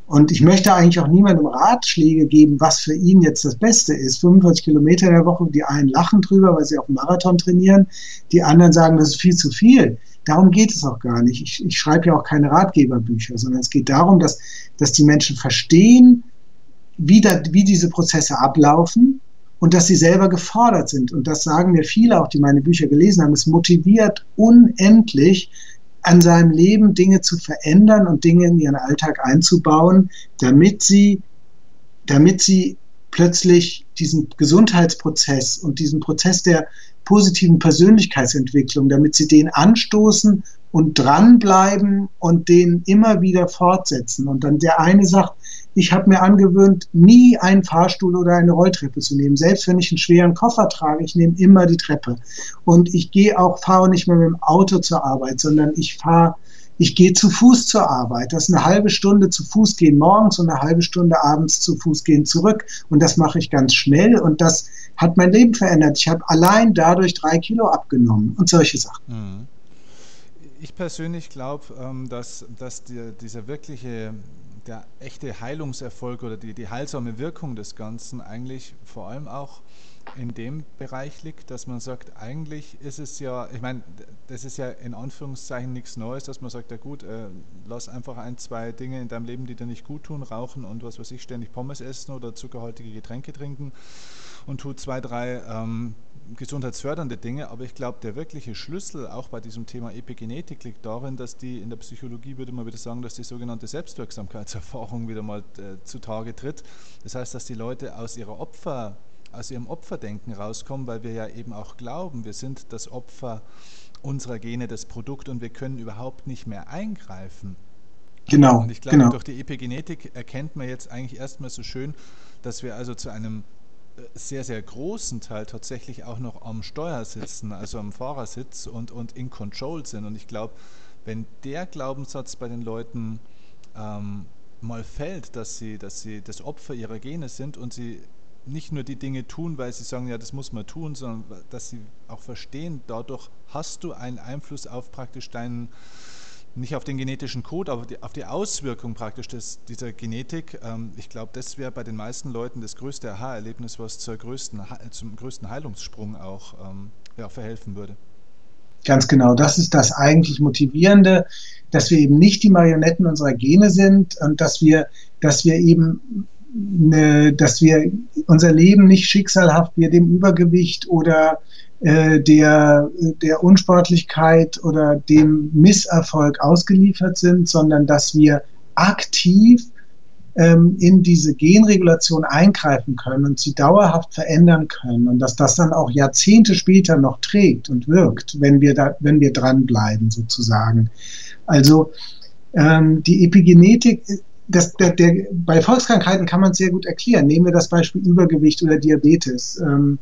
Und ich möchte eigentlich auch niemandem Ratschläge geben, was für ihn jetzt das Beste ist. 45 Kilometer in der Woche, die einen lachen drüber, weil sie auf dem Marathon trainieren, die anderen sagen, das ist viel zu viel. Darum geht es auch gar nicht. Ich, ich schreibe ja auch keine Ratgeberbücher, sondern es geht darum, dass, dass die Menschen verstehen, wie, da, wie diese Prozesse ablaufen und dass sie selber gefordert sind. Und das sagen mir viele auch, die meine Bücher gelesen haben. Es motiviert unendlich, an seinem Leben Dinge zu verändern und Dinge in ihren Alltag einzubauen, damit sie, damit sie plötzlich diesen Gesundheitsprozess und diesen Prozess der positiven Persönlichkeitsentwicklung, damit sie den anstoßen und dranbleiben und den immer wieder fortsetzen. Und dann der eine sagt, ich habe mir angewöhnt, nie einen Fahrstuhl oder eine Rolltreppe zu nehmen. Selbst wenn ich einen schweren Koffer trage, ich nehme immer die Treppe. Und ich gehe auch, fahre nicht mehr mit dem Auto zur Arbeit, sondern ich fahre, ich gehe zu Fuß zur Arbeit. Das ist eine halbe Stunde zu Fuß gehen morgens und eine halbe Stunde abends zu Fuß gehen zurück. Und das mache ich ganz schnell und das hat mein Leben verändert. Ich habe allein dadurch drei Kilo abgenommen und solche Sachen. Mhm. Ich persönlich glaube, ähm, dass, dass dieser wirkliche der echte Heilungserfolg oder die, die heilsame Wirkung des Ganzen eigentlich vor allem auch in dem Bereich liegt, dass man sagt, eigentlich ist es ja, ich meine, das ist ja in Anführungszeichen nichts Neues, dass man sagt, ja gut, äh, lass einfach ein, zwei Dinge in deinem Leben, die dir nicht gut tun, rauchen und was weiß ich, ständig Pommes essen oder zuckerhaltige Getränke trinken und tu zwei, drei ähm, gesundheitsfördernde Dinge, aber ich glaube, der wirkliche Schlüssel auch bei diesem Thema Epigenetik liegt darin, dass die in der Psychologie würde man wieder sagen, dass die sogenannte Selbstwirksamkeitserfahrung wieder mal äh, zutage tritt. Das heißt, dass die Leute aus ihrer Opfer, aus ihrem Opferdenken rauskommen, weil wir ja eben auch glauben, wir sind das Opfer unserer Gene, das Produkt und wir können überhaupt nicht mehr eingreifen. Genau. Und ich glaube, genau. durch die Epigenetik erkennt man jetzt eigentlich erstmal so schön, dass wir also zu einem sehr, sehr großen Teil tatsächlich auch noch am Steuer sitzen, also am Fahrersitz und, und in Control sind. Und ich glaube, wenn der Glaubenssatz bei den Leuten ähm, mal fällt, dass sie, dass sie das Opfer ihrer Gene sind und sie nicht nur die Dinge tun, weil sie sagen, ja, das muss man tun, sondern dass sie auch verstehen, dadurch hast du einen Einfluss auf praktisch deinen nicht auf den genetischen Code, aber auf die Auswirkung praktisch des, dieser Genetik. Ähm, ich glaube, das wäre bei den meisten Leuten das größte Aha-Erlebnis, was größten, zum größten Heilungssprung auch ähm, ja, verhelfen würde. Ganz genau, das ist das eigentlich Motivierende, dass wir eben nicht die Marionetten unserer Gene sind und dass wir, dass wir eben ne, dass wir unser Leben nicht schicksalhaft wir dem Übergewicht oder äh, der, der Unsportlichkeit oder dem Misserfolg ausgeliefert sind, sondern dass wir aktiv ähm, in diese Genregulation eingreifen können und sie dauerhaft verändern können und dass das dann auch Jahrzehnte später noch trägt und wirkt, wenn wir da, wenn wir dranbleiben sozusagen. Also ähm, die Epigenetik, das, der, der, bei Volkskrankheiten kann man es sehr gut erklären. Nehmen wir das Beispiel Übergewicht oder Diabetes. Ähm,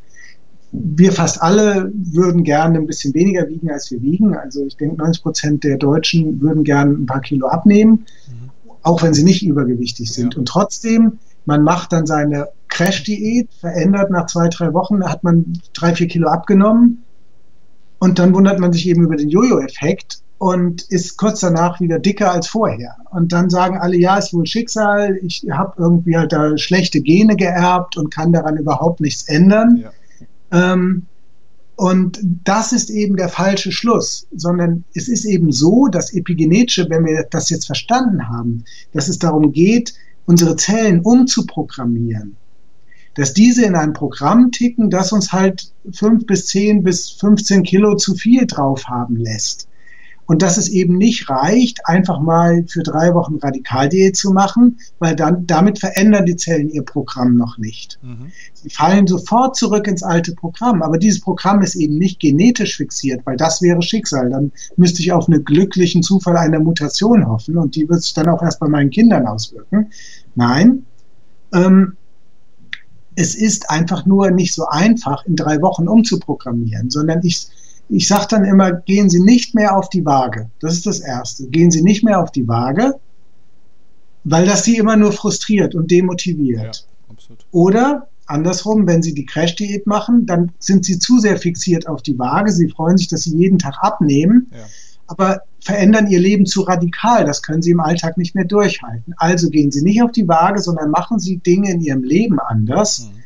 wir fast alle würden gerne ein bisschen weniger wiegen, als wir wiegen. Also ich denke, 90 Prozent der Deutschen würden gerne ein paar Kilo abnehmen. Mhm auch wenn sie nicht übergewichtig sind. Ja. Und trotzdem, man macht dann seine Crash-Diät, verändert nach zwei, drei Wochen, hat man drei, vier Kilo abgenommen und dann wundert man sich eben über den Jojo-Effekt und ist kurz danach wieder dicker als vorher. Und dann sagen alle, ja, ist wohl Schicksal, ich habe irgendwie halt da schlechte Gene geerbt und kann daran überhaupt nichts ändern. Ja. Ähm, und das ist eben der falsche Schluss, sondern es ist eben so, dass epigenetische, wenn wir das jetzt verstanden haben, dass es darum geht, unsere Zellen umzuprogrammieren, dass diese in einem Programm ticken, das uns halt fünf bis zehn bis 15 Kilo zu viel drauf haben lässt. Und dass es eben nicht reicht, einfach mal für drei Wochen Radikaldiät zu machen, weil dann damit verändern die Zellen ihr Programm noch nicht. Mhm. Sie fallen sofort zurück ins alte Programm. Aber dieses Programm ist eben nicht genetisch fixiert, weil das wäre Schicksal. Dann müsste ich auf einen glücklichen Zufall einer Mutation hoffen und die wird sich dann auch erst bei meinen Kindern auswirken. Nein, ähm, es ist einfach nur nicht so einfach, in drei Wochen umzuprogrammieren, sondern ich ich sage dann immer, gehen Sie nicht mehr auf die Waage. Das ist das Erste. Gehen Sie nicht mehr auf die Waage, weil das Sie immer nur frustriert und demotiviert. Ja, Oder andersrum, wenn Sie die Crash-Diät machen, dann sind Sie zu sehr fixiert auf die Waage. Sie freuen sich, dass Sie jeden Tag abnehmen, ja. aber verändern Ihr Leben zu radikal. Das können Sie im Alltag nicht mehr durchhalten. Also gehen Sie nicht auf die Waage, sondern machen Sie Dinge in Ihrem Leben anders. Mhm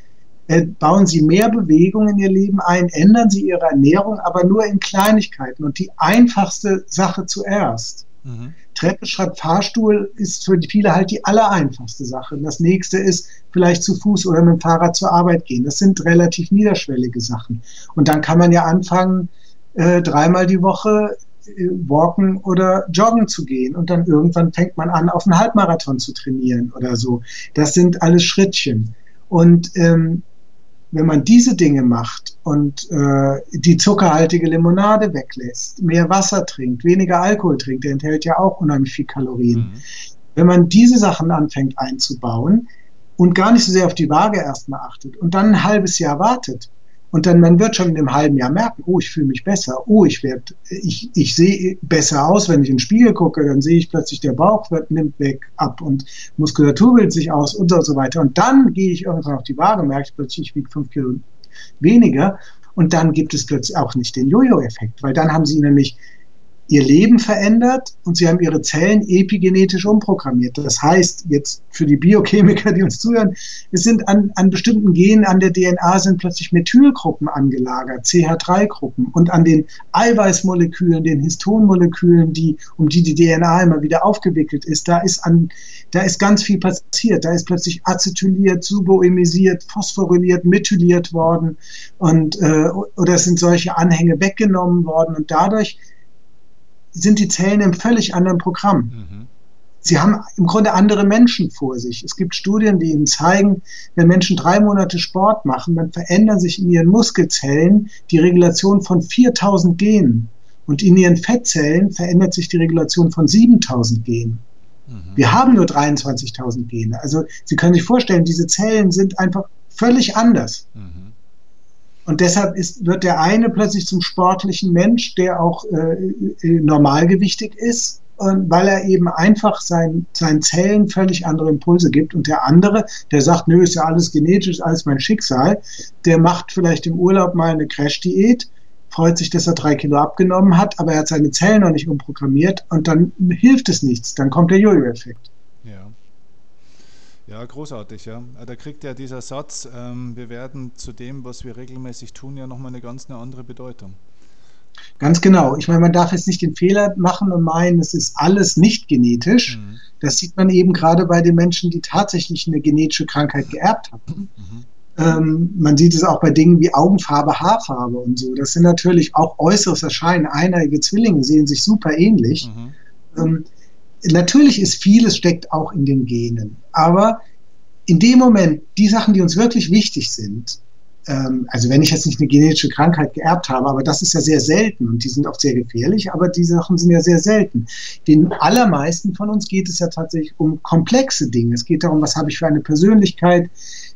bauen Sie mehr Bewegung in Ihr Leben ein, ändern Sie Ihre Ernährung, aber nur in Kleinigkeiten und die einfachste Sache zuerst. Mhm. Treppe, Schritt, Fahrstuhl ist für viele halt die allereinfachste Sache. Und das nächste ist vielleicht zu Fuß oder mit dem Fahrrad zur Arbeit gehen. Das sind relativ niederschwellige Sachen. Und dann kann man ja anfangen, äh, dreimal die Woche äh, walken oder joggen zu gehen. Und dann irgendwann fängt man an, auf einen Halbmarathon zu trainieren oder so. Das sind alles Schrittchen. Und ähm, wenn man diese Dinge macht und äh, die zuckerhaltige Limonade weglässt, mehr Wasser trinkt, weniger Alkohol trinkt, der enthält ja auch unheimlich viel Kalorien. Mhm. Wenn man diese Sachen anfängt einzubauen und gar nicht so sehr auf die Waage erstmal achtet und dann ein halbes Jahr wartet, und dann, man wird schon in einem halben Jahr merken, oh, ich fühle mich besser, oh, ich werde, ich, ich sehe besser aus, wenn ich in den Spiegel gucke, dann sehe ich plötzlich, der Bauch wird, nimmt weg ab und Muskulatur bildet sich aus und so weiter. Und dann gehe ich irgendwann auf die Waage, merke ich plötzlich, ich wiege fünf Kilo weniger. Und dann gibt es plötzlich auch nicht den Jojo-Effekt, weil dann haben sie nämlich ihr Leben verändert und sie haben ihre Zellen epigenetisch umprogrammiert. Das heißt, jetzt für die Biochemiker, die uns zuhören, es sind an, an bestimmten Genen an der DNA sind plötzlich Methylgruppen angelagert, CH3-Gruppen und an den Eiweißmolekülen, den Histonmolekülen, die, um die die DNA immer wieder aufgewickelt ist, da ist an, da ist ganz viel passiert. Da ist plötzlich acetyliert, suboemisiert, phosphoryliert, methyliert worden und, äh, oder sind solche Anhänge weggenommen worden und dadurch sind die Zellen im völlig anderen Programm. Mhm. Sie haben im Grunde andere Menschen vor sich. Es gibt Studien, die ihnen zeigen, wenn Menschen drei Monate Sport machen, dann verändern sich in ihren Muskelzellen die Regulation von 4000 Genen. Und in ihren Fettzellen verändert sich die Regulation von 7000 Genen. Mhm. Wir haben nur 23.000 Gene. Also Sie können sich vorstellen, diese Zellen sind einfach völlig anders. Mhm. Und deshalb ist, wird der eine plötzlich zum sportlichen Mensch, der auch äh, äh, normalgewichtig ist, und weil er eben einfach sein, seinen Zellen völlig andere Impulse gibt. Und der andere, der sagt, nö, ist ja alles genetisch, alles mein Schicksal, der macht vielleicht im Urlaub mal eine Crash-Diät, freut sich, dass er drei Kilo abgenommen hat, aber er hat seine Zellen noch nicht umprogrammiert und dann hilft es nichts. Dann kommt der Jojo-Effekt. Ja, großartig, ja. Da kriegt ja dieser Satz, ähm, wir werden zu dem, was wir regelmäßig tun, ja nochmal eine ganz eine andere Bedeutung. Ganz genau. Ich meine, man darf jetzt nicht den Fehler machen und meinen, es ist alles nicht genetisch. Mhm. Das sieht man eben gerade bei den Menschen, die tatsächlich eine genetische Krankheit geerbt haben. Mhm. Ähm, man sieht es auch bei Dingen wie Augenfarbe, Haarfarbe und so. Das sind natürlich auch äußeres Erscheinen. Eineige Zwillinge sehen sich super ähnlich. Mhm. Ähm, natürlich ist vieles steckt auch in den Genen. Aber in dem Moment, die Sachen, die uns wirklich wichtig sind, ähm, also wenn ich jetzt nicht eine genetische Krankheit geerbt habe, aber das ist ja sehr selten und die sind auch sehr gefährlich, aber die Sachen sind ja sehr selten. Den allermeisten von uns geht es ja tatsächlich um komplexe Dinge. Es geht darum, was habe ich für eine Persönlichkeit,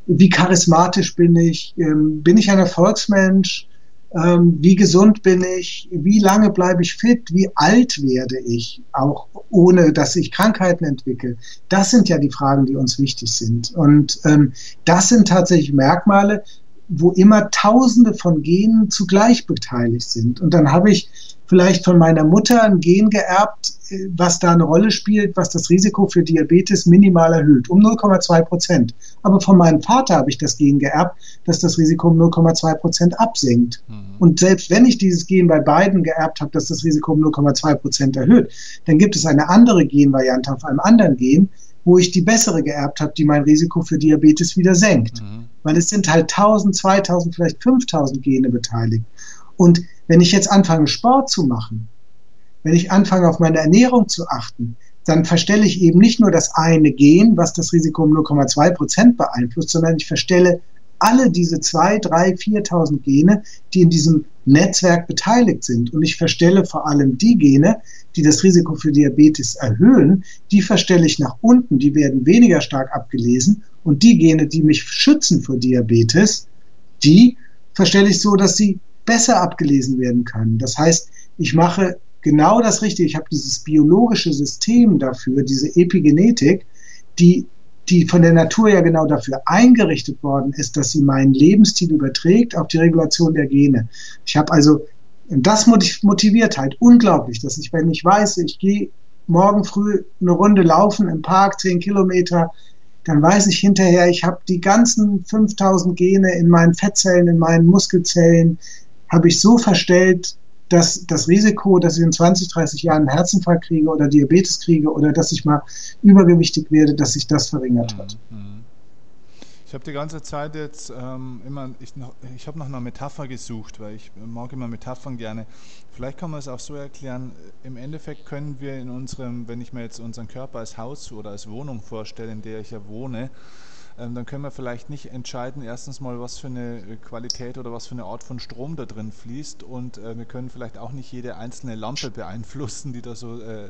wie charismatisch bin ich, ähm, bin ich ein Erfolgsmensch, ähm, wie gesund bin ich, wie lange bleibe ich fit, wie alt werde ich, auch ohne dass ich Krankheiten entwickle. Das sind ja die Fragen, die uns wichtig sind. Und ähm, das sind tatsächlich Merkmale, wo immer Tausende von Genen zugleich beteiligt sind. Und dann habe ich vielleicht von meiner Mutter ein Gen geerbt, äh, was da eine Rolle spielt, was das Risiko für Diabetes minimal erhöht, um 0,2 Prozent. Aber von meinem Vater habe ich das Gen geerbt, dass das Risiko um 0,2 Prozent absinkt. Mhm. Und selbst wenn ich dieses Gen bei beiden geerbt habe, dass das Risiko um 0,2 Prozent erhöht, dann gibt es eine andere Genvariante auf einem anderen Gen, wo ich die bessere geerbt habe, die mein Risiko für Diabetes wieder senkt. Mhm. Weil es sind halt 1000, 2000, vielleicht 5000 Gene beteiligt. Und wenn ich jetzt anfange, Sport zu machen, wenn ich anfange, auf meine Ernährung zu achten, dann verstelle ich eben nicht nur das eine Gen, was das Risiko um 0,2 Prozent beeinflusst, sondern ich verstelle alle diese zwei, drei, 4.000 Gene, die in diesem Netzwerk beteiligt sind. Und ich verstelle vor allem die Gene, die das Risiko für Diabetes erhöhen, die verstelle ich nach unten, die werden weniger stark abgelesen. Und die Gene, die mich schützen vor Diabetes, die verstelle ich so, dass sie besser abgelesen werden können. Das heißt, ich mache genau das Richtige. Ich habe dieses biologische System dafür, diese Epigenetik, die, die von der Natur ja genau dafür eingerichtet worden ist, dass sie meinen Lebensstil überträgt auf die Regulation der Gene. Ich habe also, das motiviert halt unglaublich, dass ich, wenn ich weiß, ich gehe morgen früh eine Runde laufen im Park, zehn Kilometer, dann weiß ich hinterher, ich habe die ganzen 5000 Gene in meinen Fettzellen, in meinen Muskelzellen, habe ich so verstellt, dass das Risiko, dass ich in 20, 30 Jahren einen Herzinfarkt kriege oder Diabetes kriege oder dass ich mal übergewichtig werde, dass sich das verringert hat. Mhm. mhm. Ich habe die ganze Zeit jetzt ähm, immer, ich, ich habe nach einer Metapher gesucht, weil ich mag immer Metaphern gerne. Vielleicht kann man es auch so erklären, im Endeffekt können wir in unserem, wenn ich mir jetzt unseren Körper als Haus oder als Wohnung vorstelle, in der ich ja wohne, ähm, dann können wir vielleicht nicht entscheiden, erstens mal, was für eine äh, Qualität oder was für eine Art von Strom da drin fließt und äh, wir können vielleicht auch nicht jede einzelne Lampe beeinflussen, die da so äh,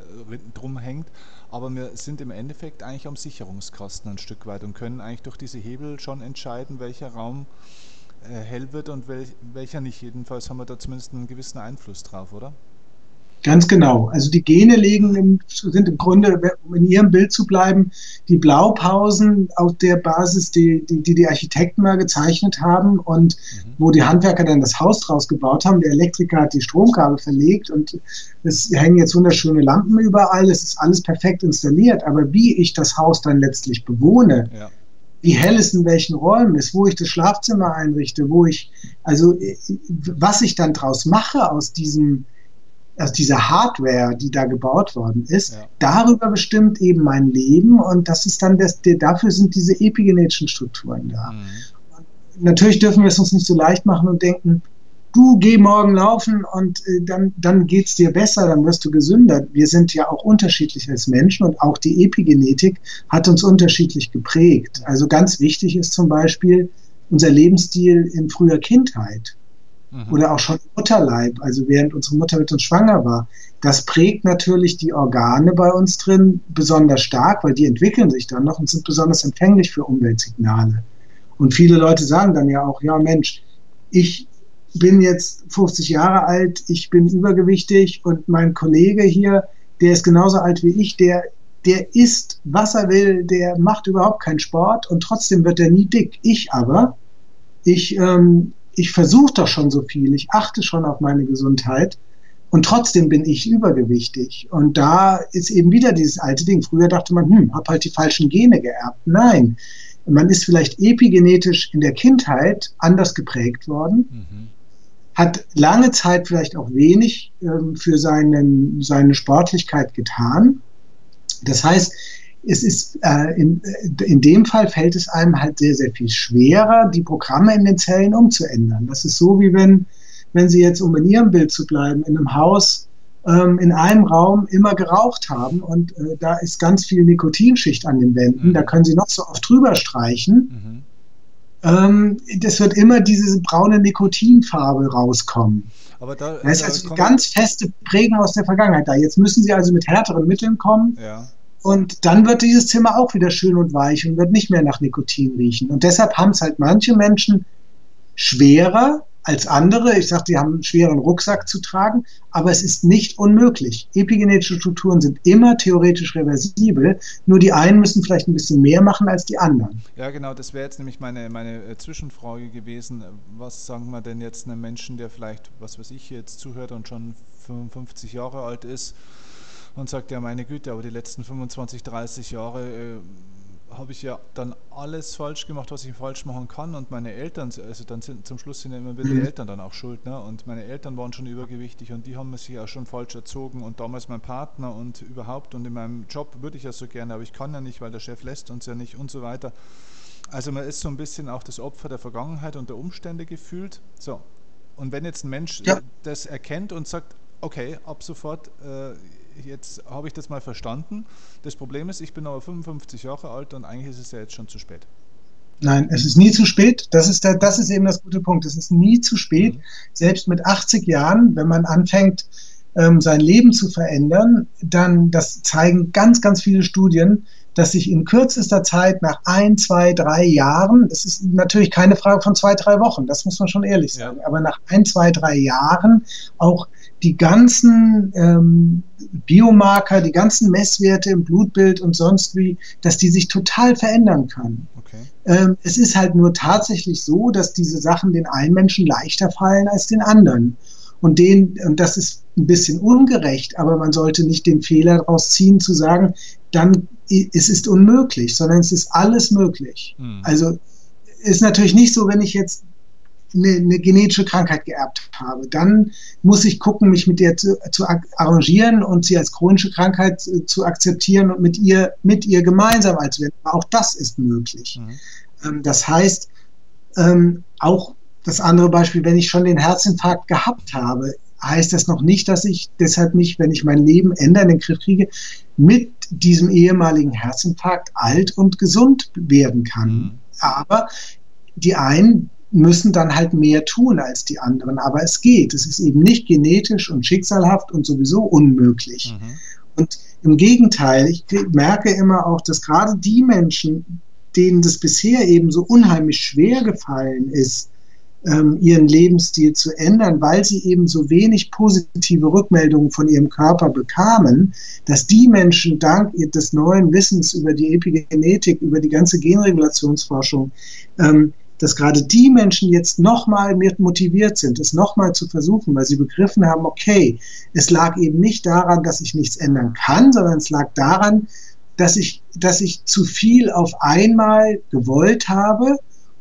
drum hängt, aber wir sind im Endeffekt eigentlich am Sicherungskasten ein Stück weit und können eigentlich durch diese Hebel schon entscheiden, welcher Raum äh, hell wird und wel welcher nicht. Jedenfalls haben wir da zumindest einen gewissen Einfluss drauf, oder? Ganz genau. Also die Gene legen im, sind im Grunde, um in ihrem Bild zu bleiben, die Blaupausen auf der Basis, die die, die, die Architekten mal gezeichnet haben und mhm. wo die Handwerker dann das Haus draus gebaut haben. Der Elektriker hat die Stromkabel verlegt und es hängen jetzt wunderschöne Lampen überall. Es ist alles perfekt installiert. Aber wie ich das Haus dann letztlich bewohne, ja wie hell es in welchen Räumen ist, wo ich das Schlafzimmer einrichte, wo ich, also was ich dann draus mache aus diesem, also diese Hardware, die da gebaut worden ist, ja. darüber bestimmt eben mein Leben und das ist dann das, dafür sind diese epigenetischen Strukturen da. Mhm. Natürlich dürfen wir es uns nicht so leicht machen und denken, du geh morgen laufen und äh, dann, dann es dir besser, dann wirst du gesünder. Wir sind ja auch unterschiedlich als Menschen und auch die Epigenetik hat uns unterschiedlich geprägt. Also ganz wichtig ist zum Beispiel unser Lebensstil in früher Kindheit mhm. oder auch schon im Mutterleib, also während unsere Mutter mit uns schwanger war. Das prägt natürlich die Organe bei uns drin besonders stark, weil die entwickeln sich dann noch und sind besonders empfänglich für Umweltsignale. Und viele Leute sagen dann ja auch, ja Mensch, ich bin jetzt 50 Jahre alt, ich bin übergewichtig und mein Kollege hier, der ist genauso alt wie ich, der, der isst, was er will, der macht überhaupt keinen Sport und trotzdem wird er nie dick. Ich aber, ich ähm, ich versuche doch schon so viel, ich achte schon auf meine Gesundheit und trotzdem bin ich übergewichtig. Und da ist eben wieder dieses alte Ding. Früher dachte man, hm, hab halt die falschen Gene geerbt. Nein, man ist vielleicht epigenetisch in der Kindheit anders geprägt worden, mhm. hat lange Zeit vielleicht auch wenig ähm, für seinen, seine Sportlichkeit getan. Das heißt, es ist äh, in, in dem Fall fällt es einem halt sehr, sehr viel schwerer, die Programme in den Zellen umzuändern. Das ist so, wie wenn, wenn Sie jetzt, um in Ihrem Bild zu bleiben, in einem Haus ähm, in einem Raum immer geraucht haben und äh, da ist ganz viel Nikotinschicht an den Wänden, mhm. da können Sie noch so oft drüber streichen. Mhm. Ähm, das wird immer diese braune Nikotinfarbe rauskommen. Aber da, das ist also ganz feste Prägung aus der Vergangenheit da. Jetzt müssen Sie also mit härteren Mitteln kommen. Ja. Und dann wird dieses Zimmer auch wieder schön und weich und wird nicht mehr nach Nikotin riechen. Und deshalb haben es halt manche Menschen schwerer, als andere. Ich sage, die haben einen schweren Rucksack zu tragen, aber es ist nicht unmöglich. Epigenetische Strukturen sind immer theoretisch reversibel, nur die einen müssen vielleicht ein bisschen mehr machen als die anderen. Ja, genau, das wäre jetzt nämlich meine, meine äh, Zwischenfrage gewesen. Was sagen wir denn jetzt einem Menschen, der vielleicht, was weiß ich, jetzt zuhört und schon 55 Jahre alt ist und sagt, ja, meine Güte, aber die letzten 25, 30 Jahre. Äh, habe ich ja dann alles falsch gemacht, was ich falsch machen kann und meine Eltern, also dann sind zum Schluss sind ja immer wieder die mhm. Eltern dann auch schuld, ne? Und meine Eltern waren schon übergewichtig und die haben sich ja schon falsch erzogen und damals mein Partner und überhaupt und in meinem Job würde ich ja so gerne, aber ich kann ja nicht, weil der Chef lässt uns ja nicht und so weiter. Also man ist so ein bisschen auch das Opfer der Vergangenheit und der Umstände gefühlt. So. Und wenn jetzt ein Mensch ja. das erkennt und sagt, okay, ab sofort äh, jetzt habe ich das mal verstanden. Das Problem ist, ich bin aber 55 Jahre alt und eigentlich ist es ja jetzt schon zu spät. Nein, es ist nie zu spät. Das ist, der, das ist eben das gute Punkt. Es ist nie zu spät. Mhm. Selbst mit 80 Jahren, wenn man anfängt, ähm, sein Leben zu verändern, dann, das zeigen ganz, ganz viele Studien, dass sich in kürzester Zeit nach ein, zwei, drei Jahren, das ist natürlich keine Frage von zwei, drei Wochen, das muss man schon ehrlich sagen, ja. aber nach ein, zwei, drei Jahren auch die ganzen ähm, Biomarker, die ganzen Messwerte im Blutbild und sonst wie, dass die sich total verändern können. Okay. Ähm, es ist halt nur tatsächlich so, dass diese Sachen den einen Menschen leichter fallen als den anderen. Und den, und das ist ein bisschen ungerecht, aber man sollte nicht den Fehler daraus ziehen, zu sagen, dann es ist unmöglich, sondern es ist alles möglich. Mhm. Also ist natürlich nicht so, wenn ich jetzt eine, eine, genetische Krankheit geerbt habe, dann muss ich gucken, mich mit der zu, zu arrangieren und sie als chronische Krankheit zu, zu, akzeptieren und mit ihr, mit ihr gemeinsam als werden. Auch das ist möglich. Mhm. Ähm, das heißt, ähm, auch das andere Beispiel, wenn ich schon den Herzinfarkt gehabt habe, heißt das noch nicht, dass ich deshalb nicht, wenn ich mein Leben ändere, in den Griff kriege, mit diesem ehemaligen Herzinfarkt alt und gesund werden kann. Mhm. Aber die einen müssen dann halt mehr tun als die anderen. Aber es geht. Es ist eben nicht genetisch und schicksalhaft und sowieso unmöglich. Mhm. Und im Gegenteil, ich merke immer auch, dass gerade die Menschen, denen das bisher eben so unheimlich schwer gefallen ist, ähm, ihren Lebensstil zu ändern, weil sie eben so wenig positive Rückmeldungen von ihrem Körper bekamen, dass die Menschen dank des neuen Wissens über die Epigenetik, über die ganze Genregulationsforschung, ähm, dass gerade die Menschen jetzt nochmal motiviert sind, es nochmal zu versuchen, weil sie begriffen haben, okay, es lag eben nicht daran, dass ich nichts ändern kann, sondern es lag daran, dass ich, dass ich zu viel auf einmal gewollt habe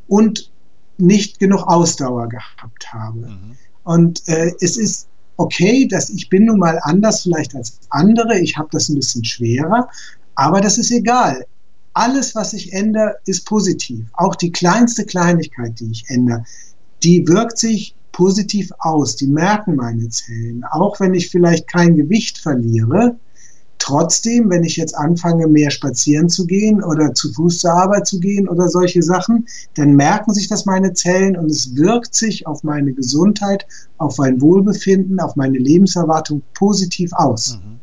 und nicht genug Ausdauer gehabt habe. Mhm. Und äh, es ist okay, dass ich bin nun mal anders vielleicht als andere, ich habe das ein bisschen schwerer, aber das ist egal. Alles, was ich ändere, ist positiv. Auch die kleinste Kleinigkeit, die ich ändere, die wirkt sich positiv aus. Die merken meine Zellen. Auch wenn ich vielleicht kein Gewicht verliere, Trotzdem, wenn ich jetzt anfange, mehr spazieren zu gehen oder zu Fuß zur Arbeit zu gehen oder solche Sachen, dann merken sich das meine Zellen und es wirkt sich auf meine Gesundheit, auf mein Wohlbefinden, auf meine Lebenserwartung positiv aus. Mhm.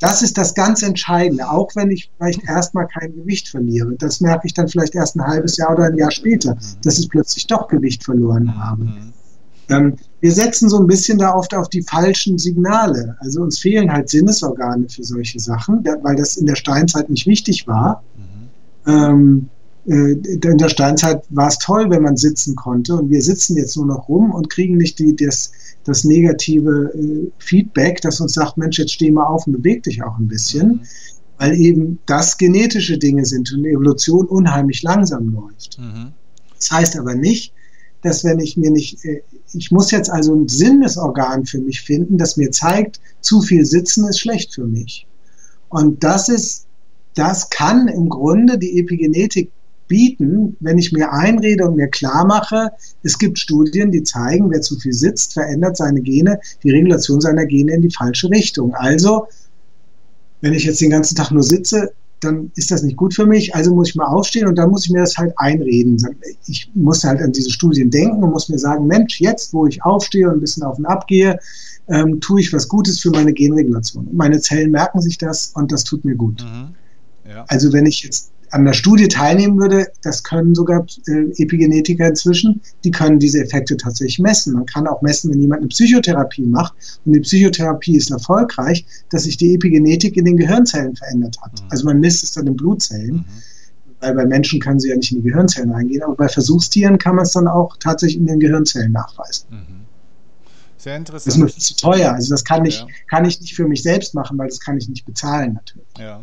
Das ist das ganz Entscheidende, auch wenn ich vielleicht erstmal kein Gewicht verliere. Das merke ich dann vielleicht erst ein halbes Jahr oder ein Jahr später, mhm. dass ich plötzlich doch Gewicht verloren habe. Mhm. Ähm, wir setzen so ein bisschen da oft auf die falschen Signale. Also uns fehlen halt Sinnesorgane für solche Sachen, weil das in der Steinzeit nicht wichtig war. Mhm. Ähm, äh, in der Steinzeit war es toll, wenn man sitzen konnte und wir sitzen jetzt nur noch rum und kriegen nicht die, das, das negative äh, Feedback, das uns sagt, Mensch, jetzt steh mal auf und beweg dich auch ein bisschen, mhm. weil eben das genetische Dinge sind und Evolution unheimlich langsam läuft. Mhm. Das heißt aber nicht, dass wenn ich mir nicht, äh, ich muss jetzt also ein Sinnesorgan für mich finden, das mir zeigt, zu viel Sitzen ist schlecht für mich. Und das ist das kann im Grunde die Epigenetik bieten, wenn ich mir einrede und mir klar mache, es gibt Studien, die zeigen, wer zu viel sitzt, verändert seine Gene, die Regulation seiner Gene in die falsche Richtung. Also, wenn ich jetzt den ganzen Tag nur sitze, dann ist das nicht gut für mich, also muss ich mal aufstehen und dann muss ich mir das halt einreden. Ich muss halt an diese Studien denken und muss mir sagen, Mensch, jetzt, wo ich aufstehe und ein bisschen auf und ab gehe, ähm, tue ich was Gutes für meine Genregulation. Meine Zellen merken sich das und das tut mir gut. Mhm. Ja. Also wenn ich jetzt an der Studie teilnehmen würde, das können sogar äh, Epigenetiker inzwischen, die können diese Effekte tatsächlich messen. Man kann auch messen, wenn jemand eine Psychotherapie macht und die Psychotherapie ist erfolgreich, dass sich die Epigenetik in den Gehirnzellen verändert hat. Mhm. Also man misst es dann in Blutzellen. Mhm. Weil bei Menschen können sie ja nicht in die Gehirnzellen reingehen, aber bei Versuchstieren kann man es dann auch tatsächlich in den Gehirnzellen nachweisen. Mhm. Sehr interessant. Das ist mir zu teuer. Also das kann ich, ja. kann ich nicht für mich selbst machen, weil das kann ich nicht bezahlen natürlich. Ja,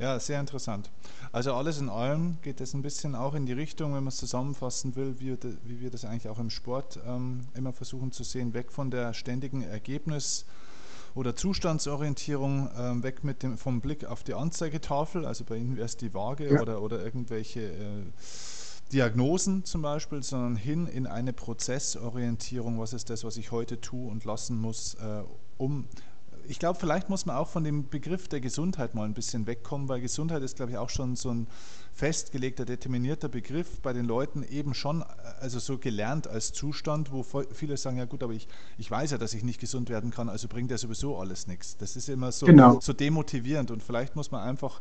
ja sehr interessant. Also alles in allem geht es ein bisschen auch in die Richtung, wenn man es zusammenfassen will, wie, wie, wir das eigentlich auch im Sport ähm, immer versuchen zu sehen, weg von der ständigen Ergebnis- oder Zustandsorientierung, ähm, weg mit dem, vom Blick auf die Anzeigetafel, also bei Ihnen wäre es die Waage ja. oder, oder irgendwelche äh, Diagnosen zum Beispiel, sondern hin in eine Prozessorientierung, was ist das, was ich heute tue und lassen muss, äh, um ich glaube, vielleicht muss man auch von dem Begriff der Gesundheit mal ein bisschen wegkommen, weil Gesundheit ist, glaube ich, auch schon so ein festgelegter, determinierter Begriff bei den Leuten eben schon, also so gelernt als Zustand, wo viele sagen, ja gut, aber ich, ich weiß ja, dass ich nicht gesund werden kann, also bringt ja sowieso alles nichts. Das ist immer so, genau. so demotivierend und vielleicht muss man einfach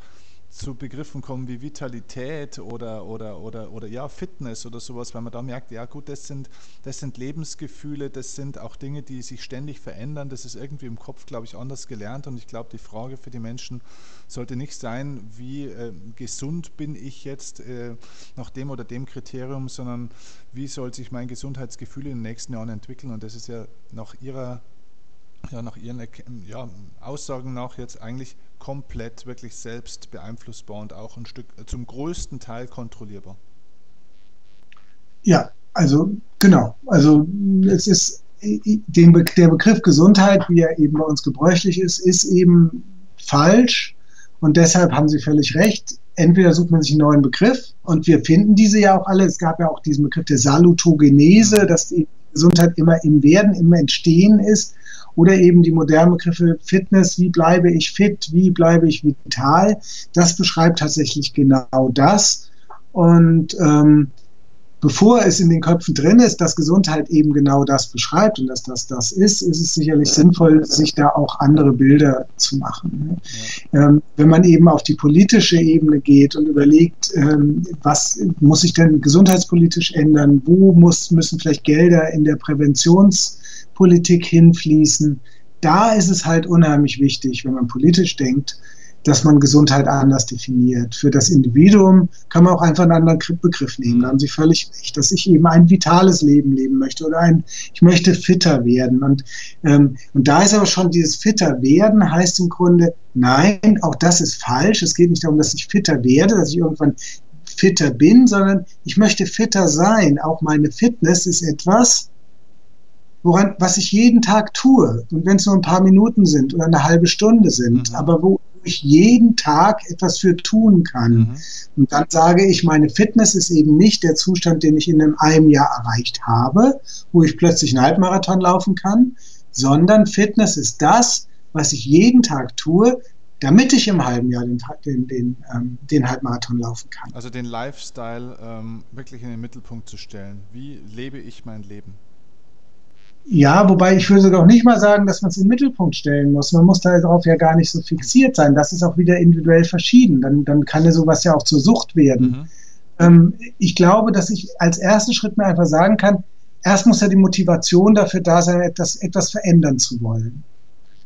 zu Begriffen kommen wie Vitalität oder, oder, oder, oder ja, Fitness oder sowas, weil man da merkt, ja gut, das sind, das sind Lebensgefühle, das sind auch Dinge, die sich ständig verändern. Das ist irgendwie im Kopf, glaube ich, anders gelernt. Und ich glaube, die Frage für die Menschen sollte nicht sein, wie äh, gesund bin ich jetzt äh, nach dem oder dem Kriterium, sondern wie soll sich mein Gesundheitsgefühl in den nächsten Jahren entwickeln. Und das ist ja nach ihrer ja, nach ihren ja, Aussagen nach jetzt eigentlich komplett wirklich selbst beeinflussbar und auch ein Stück äh, zum größten Teil kontrollierbar. Ja, also genau. Also es ist den Be der Begriff Gesundheit, wie er eben bei uns gebräuchlich ist, ist eben falsch und deshalb haben Sie völlig recht. Entweder sucht man sich einen neuen Begriff und wir finden diese ja auch alle. Es gab ja auch diesen Begriff der Salutogenese, dass die Gesundheit immer im Werden, im Entstehen ist oder eben die modernen Begriffe Fitness, wie bleibe ich fit, wie bleibe ich vital, das beschreibt tatsächlich genau das. Und ähm, bevor es in den Köpfen drin ist, dass Gesundheit eben genau das beschreibt und dass das das ist, ist es sicherlich sinnvoll, sich da auch andere Bilder zu machen. Ja. Ähm, wenn man eben auf die politische Ebene geht und überlegt, ähm, was muss sich denn gesundheitspolitisch ändern, wo muss, müssen vielleicht Gelder in der Präventionspolitik hinfließen, da ist es halt unheimlich wichtig, wenn man politisch denkt, dass man Gesundheit anders definiert. Für das Individuum kann man auch einfach einen anderen Begriff nehmen. Da haben Sie völlig recht, dass ich eben ein vitales Leben leben möchte oder ein, ich möchte fitter werden. Und, ähm, und da ist aber schon dieses fitter werden heißt im Grunde, nein, auch das ist falsch. Es geht nicht darum, dass ich fitter werde, dass ich irgendwann fitter bin, sondern ich möchte fitter sein. Auch meine Fitness ist etwas, woran, was ich jeden Tag tue. Und wenn es nur ein paar Minuten sind oder eine halbe Stunde sind, mhm. aber wo ich jeden Tag etwas für tun kann. Mhm. Und dann sage ich, meine Fitness ist eben nicht der Zustand, den ich in einem Jahr erreicht habe, wo ich plötzlich einen Halbmarathon laufen kann, sondern Fitness ist das, was ich jeden Tag tue, damit ich im halben Jahr den, den, den, ähm, den Halbmarathon laufen kann. Also den Lifestyle ähm, wirklich in den Mittelpunkt zu stellen. Wie lebe ich mein Leben? Ja, wobei ich würde sogar auch nicht mal sagen, dass man es in den Mittelpunkt stellen muss. Man muss darauf ja gar nicht so fixiert sein. Das ist auch wieder individuell verschieden. Dann, dann kann ja sowas ja auch zur Sucht werden. Mhm. Ähm, ich glaube, dass ich als ersten Schritt mir einfach sagen kann, erst muss ja die Motivation dafür da sein, etwas, etwas verändern zu wollen.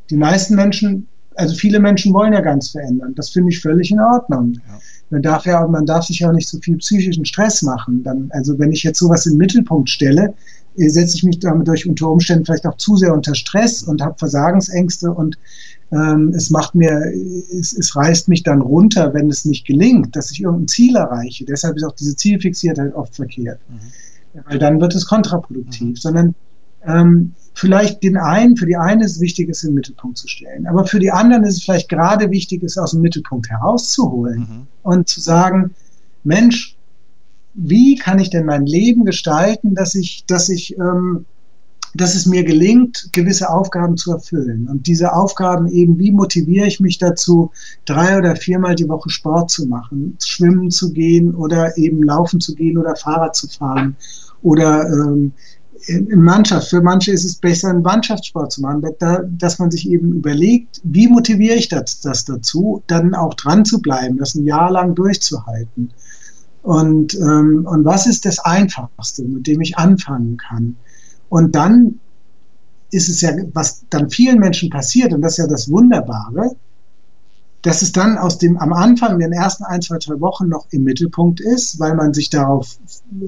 Die meisten Menschen, also viele Menschen wollen ja ganz verändern. Das finde ich völlig in Ordnung. Ja. Man darf ja, man darf sich ja auch nicht so viel psychischen Stress machen. Dann, also wenn ich jetzt sowas in den Mittelpunkt stelle, setze ich mich damit durch unter Umständen vielleicht auch zu sehr unter Stress und habe Versagensängste und ähm, es macht mir, es, es reißt mich dann runter, wenn es nicht gelingt, dass ich irgendein Ziel erreiche. Deshalb ist auch diese Zielfixiertheit oft verkehrt. Mhm. Weil dann wird es kontraproduktiv, mhm. sondern ähm, vielleicht den einen, für die einen ist es wichtig, es in den Mittelpunkt zu stellen. Aber für die anderen ist es vielleicht gerade wichtig, es aus dem Mittelpunkt herauszuholen mhm. und zu sagen, Mensch, wie kann ich denn mein Leben gestalten, dass ich, dass ich, ähm, dass es mir gelingt, gewisse Aufgaben zu erfüllen. Und diese Aufgaben eben, wie motiviere ich mich dazu, drei oder viermal die Woche Sport zu machen, schwimmen zu gehen oder eben laufen zu gehen oder Fahrrad zu fahren oder ähm, in Mannschaft. Für manche ist es besser, einen Mannschaftssport zu machen, dass man sich eben überlegt, wie motiviere ich das, das dazu, dann auch dran zu bleiben, das ein Jahr lang durchzuhalten. Und, ähm, und was ist das Einfachste, mit dem ich anfangen kann? Und dann ist es ja, was dann vielen Menschen passiert, und das ist ja das Wunderbare, dass es dann aus dem am Anfang in den ersten ein, zwei, drei Wochen noch im Mittelpunkt ist, weil man sich darauf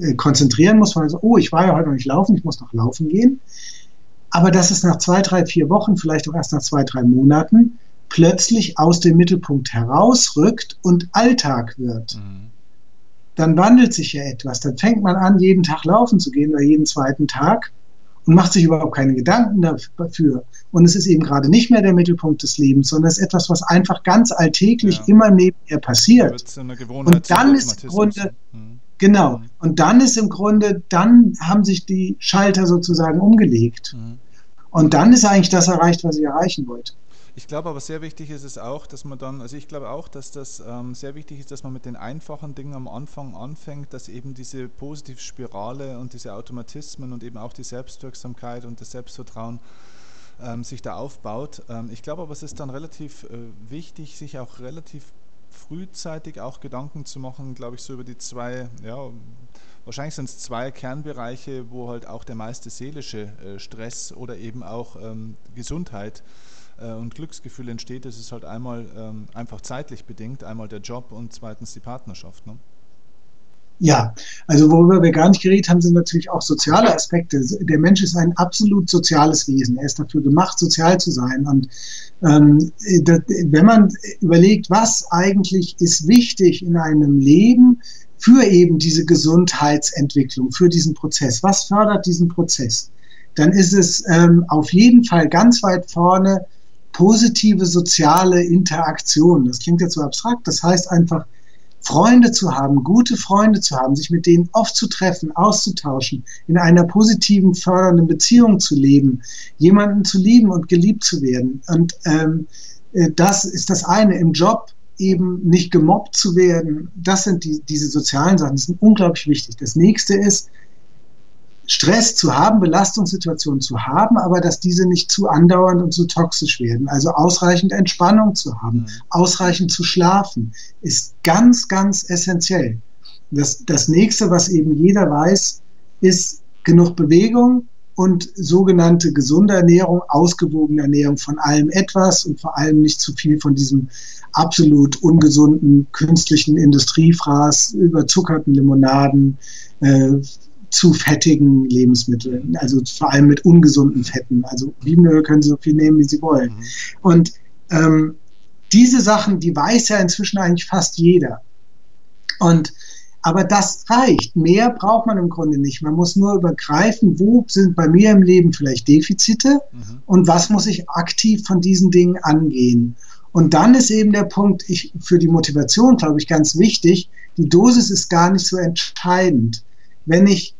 äh, konzentrieren muss, weil man so, oh, ich war ja heute noch nicht laufen, ich muss noch laufen gehen. Aber dass es nach zwei, drei, vier Wochen, vielleicht auch erst nach zwei, drei Monaten, plötzlich aus dem Mittelpunkt herausrückt und Alltag wird. Mhm. Dann wandelt sich ja etwas. Dann fängt man an, jeden Tag laufen zu gehen oder jeden zweiten Tag und macht sich überhaupt keine Gedanken dafür. Und es ist eben gerade nicht mehr der Mittelpunkt des Lebens, sondern es ist etwas, was einfach ganz alltäglich ja. immer nebenher passiert. Und dann ist im Grunde, mhm. genau, und dann ist im Grunde, dann haben sich die Schalter sozusagen umgelegt. Mhm. Und dann ist eigentlich das erreicht, was ich erreichen wollte. Ich glaube aber sehr wichtig ist es auch, dass man dann, also ich glaube auch, dass das ähm, sehr wichtig ist, dass man mit den einfachen Dingen am Anfang anfängt, dass eben diese Positivspirale und diese Automatismen und eben auch die Selbstwirksamkeit und das Selbstvertrauen ähm, sich da aufbaut. Ähm, ich glaube aber, es ist dann relativ äh, wichtig, sich auch relativ frühzeitig auch Gedanken zu machen, glaube ich, so über die zwei, ja, wahrscheinlich sind es zwei Kernbereiche, wo halt auch der meiste seelische äh, Stress oder eben auch ähm, Gesundheit äh, und Glücksgefühl entsteht, ist halt einmal ähm, einfach zeitlich bedingt, einmal der Job und zweitens die Partnerschaft. Ne? Ja, also worüber wir gar nicht geredet haben, sind natürlich auch soziale Aspekte. Der Mensch ist ein absolut soziales Wesen. Er ist dafür gemacht, sozial zu sein. Und ähm, das, wenn man überlegt, was eigentlich ist wichtig in einem Leben für eben diese Gesundheitsentwicklung, für diesen Prozess, was fördert diesen Prozess, dann ist es ähm, auf jeden Fall ganz weit vorne positive soziale Interaktion. Das klingt jetzt so abstrakt. Das heißt einfach, Freunde zu haben, gute Freunde zu haben, sich mit denen oft zu treffen, auszutauschen, in einer positiven, fördernden Beziehung zu leben, jemanden zu lieben und geliebt zu werden. Und ähm, äh, das ist das eine. Im Job eben nicht gemobbt zu werden, das sind die, diese sozialen Sachen, die sind unglaublich wichtig. Das nächste ist, Stress zu haben, Belastungssituationen zu haben, aber dass diese nicht zu andauernd und zu toxisch werden. Also ausreichend Entspannung zu haben, mhm. ausreichend zu schlafen, ist ganz, ganz essentiell. Das, das nächste, was eben jeder weiß, ist genug Bewegung und sogenannte gesunde Ernährung, ausgewogene Ernährung von allem etwas und vor allem nicht zu viel von diesem absolut ungesunden künstlichen Industriefraß, überzuckerten Limonaden, äh, zu fettigen Lebensmitteln, also vor allem mit ungesunden Fetten. Also Olivenöl können Sie so viel nehmen, wie Sie wollen. Mhm. Und ähm, diese Sachen, die weiß ja inzwischen eigentlich fast jeder. Und aber das reicht. Mehr braucht man im Grunde nicht. Man muss nur übergreifen, wo sind bei mir im Leben vielleicht Defizite mhm. und was muss ich aktiv von diesen Dingen angehen. Und dann ist eben der Punkt, ich, für die Motivation, glaube ich, ganz wichtig, die Dosis ist gar nicht so entscheidend. Wenn ich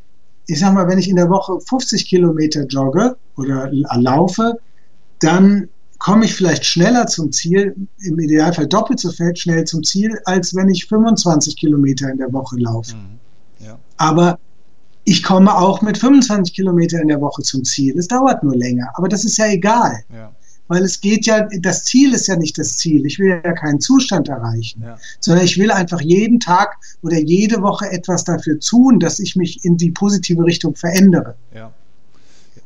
ich sag mal, wenn ich in der Woche 50 Kilometer jogge oder laufe, dann komme ich vielleicht schneller zum Ziel, im Idealfall doppelt so schnell zum Ziel, als wenn ich 25 Kilometer in der Woche laufe. Mhm. Ja. Aber ich komme auch mit 25 Kilometer in der Woche zum Ziel. Es dauert nur länger, aber das ist ja egal. Ja weil es geht ja, das Ziel ist ja nicht das Ziel. Ich will ja keinen Zustand erreichen, ja. sondern ich will einfach jeden Tag oder jede Woche etwas dafür tun, dass ich mich in die positive Richtung verändere. Ja.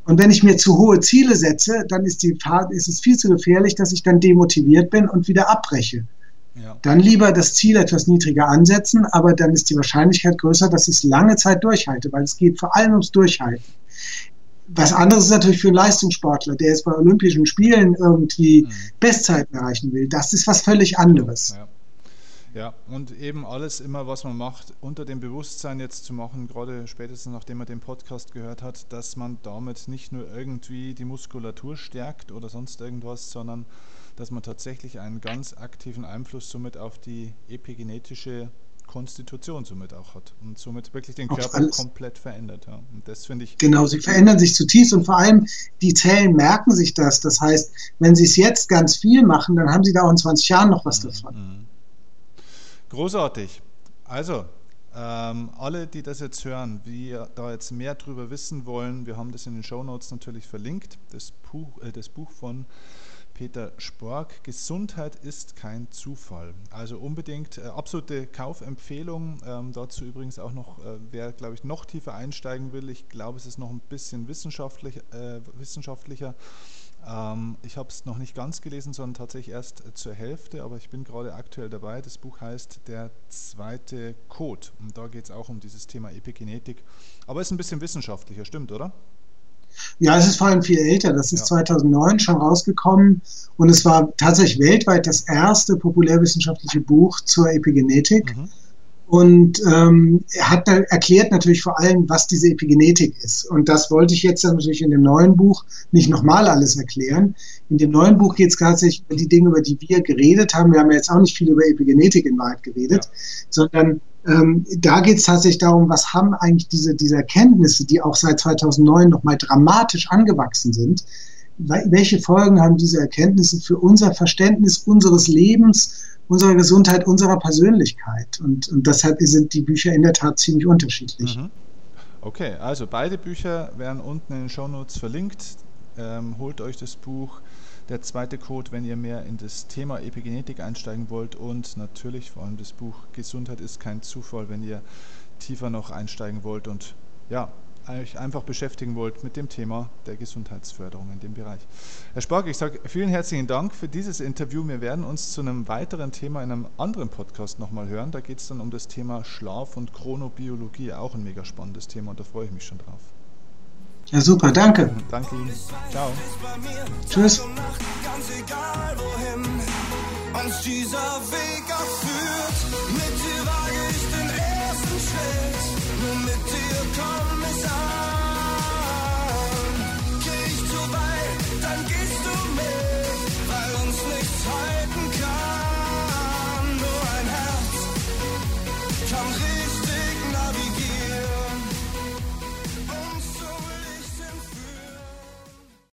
Und wenn ich mir zu hohe Ziele setze, dann ist, die, ist es viel zu gefährlich, dass ich dann demotiviert bin und wieder abbreche. Ja. Dann lieber das Ziel etwas niedriger ansetzen, aber dann ist die Wahrscheinlichkeit größer, dass ich es lange Zeit durchhalte, weil es geht vor allem ums Durchhalten was anderes ist natürlich für einen Leistungssportler, der jetzt bei Olympischen Spielen irgendwie mhm. Bestzeiten erreichen will. Das ist was völlig anderes. Ja. Ja, und eben alles immer, was man macht, unter dem Bewusstsein jetzt zu machen, gerade spätestens nachdem man den Podcast gehört hat, dass man damit nicht nur irgendwie die Muskulatur stärkt oder sonst irgendwas, sondern dass man tatsächlich einen ganz aktiven Einfluss somit auf die epigenetische Konstitution somit auch hat und somit wirklich den Körper komplett verändert. Ja. Und das finde ich. Genau, sie verändern sich zutiefst und vor allem die Zellen merken sich das. Das heißt, wenn sie es jetzt ganz viel machen, dann haben sie da auch in 20 Jahren noch was mhm. davon. Großartig. Also, ähm, alle, die das jetzt hören, die da jetzt mehr drüber wissen wollen, wir haben das in den Show Notes natürlich verlinkt, das Buch, äh, das Buch von Peter Spork, Gesundheit ist kein Zufall. Also unbedingt äh, absolute Kaufempfehlung. Ähm, dazu übrigens auch noch, äh, wer, glaube ich, noch tiefer einsteigen will. Ich glaube, es ist noch ein bisschen wissenschaftlich, äh, wissenschaftlicher. Ähm, ich habe es noch nicht ganz gelesen, sondern tatsächlich erst zur Hälfte, aber ich bin gerade aktuell dabei. Das Buch heißt Der zweite Code und da geht es auch um dieses Thema Epigenetik. Aber es ist ein bisschen wissenschaftlicher, stimmt, oder? Ja, es ist vor allem viel älter. Das ist ja. 2009 schon rausgekommen und es war tatsächlich weltweit das erste populärwissenschaftliche Buch zur Epigenetik. Mhm. Und ähm, er hat erklärt natürlich vor allem, was diese Epigenetik ist. Und das wollte ich jetzt natürlich in dem neuen Buch nicht nochmal alles erklären. In dem neuen Buch geht es tatsächlich über die Dinge, über die wir geredet haben. Wir haben ja jetzt auch nicht viel über Epigenetik in Wahrheit geredet, ja. sondern ähm, da geht es tatsächlich darum, was haben eigentlich diese, diese Erkenntnisse, die auch seit 2009 nochmal dramatisch angewachsen sind, welche Folgen haben diese Erkenntnisse für unser Verständnis unseres Lebens unserer Gesundheit, unserer Persönlichkeit. Und, und deshalb sind die Bücher in der Tat ziemlich unterschiedlich. Mhm. Okay, also beide Bücher werden unten in den Shownotes verlinkt. Ähm, holt euch das Buch. Der zweite Code, wenn ihr mehr in das Thema Epigenetik einsteigen wollt und natürlich vor allem das Buch Gesundheit ist kein Zufall, wenn ihr tiefer noch einsteigen wollt und ja, euch einfach beschäftigen wollt mit dem Thema der Gesundheitsförderung in dem Bereich. Herr Spark, ich sage vielen herzlichen Dank für dieses Interview. Wir werden uns zu einem weiteren Thema in einem anderen Podcast nochmal hören. Da geht es dann um das Thema Schlaf und Chronobiologie, auch ein mega spannendes Thema und da freue ich mich schon drauf. Ja, super, danke. Danke Ihnen. Ciao. Tschüss. Ganz egal wohin uns dieser Weg auch führt, mit dir wage ich den ersten Schritt, nur mit dir komm es an. Geh ich zu weit, dann gehst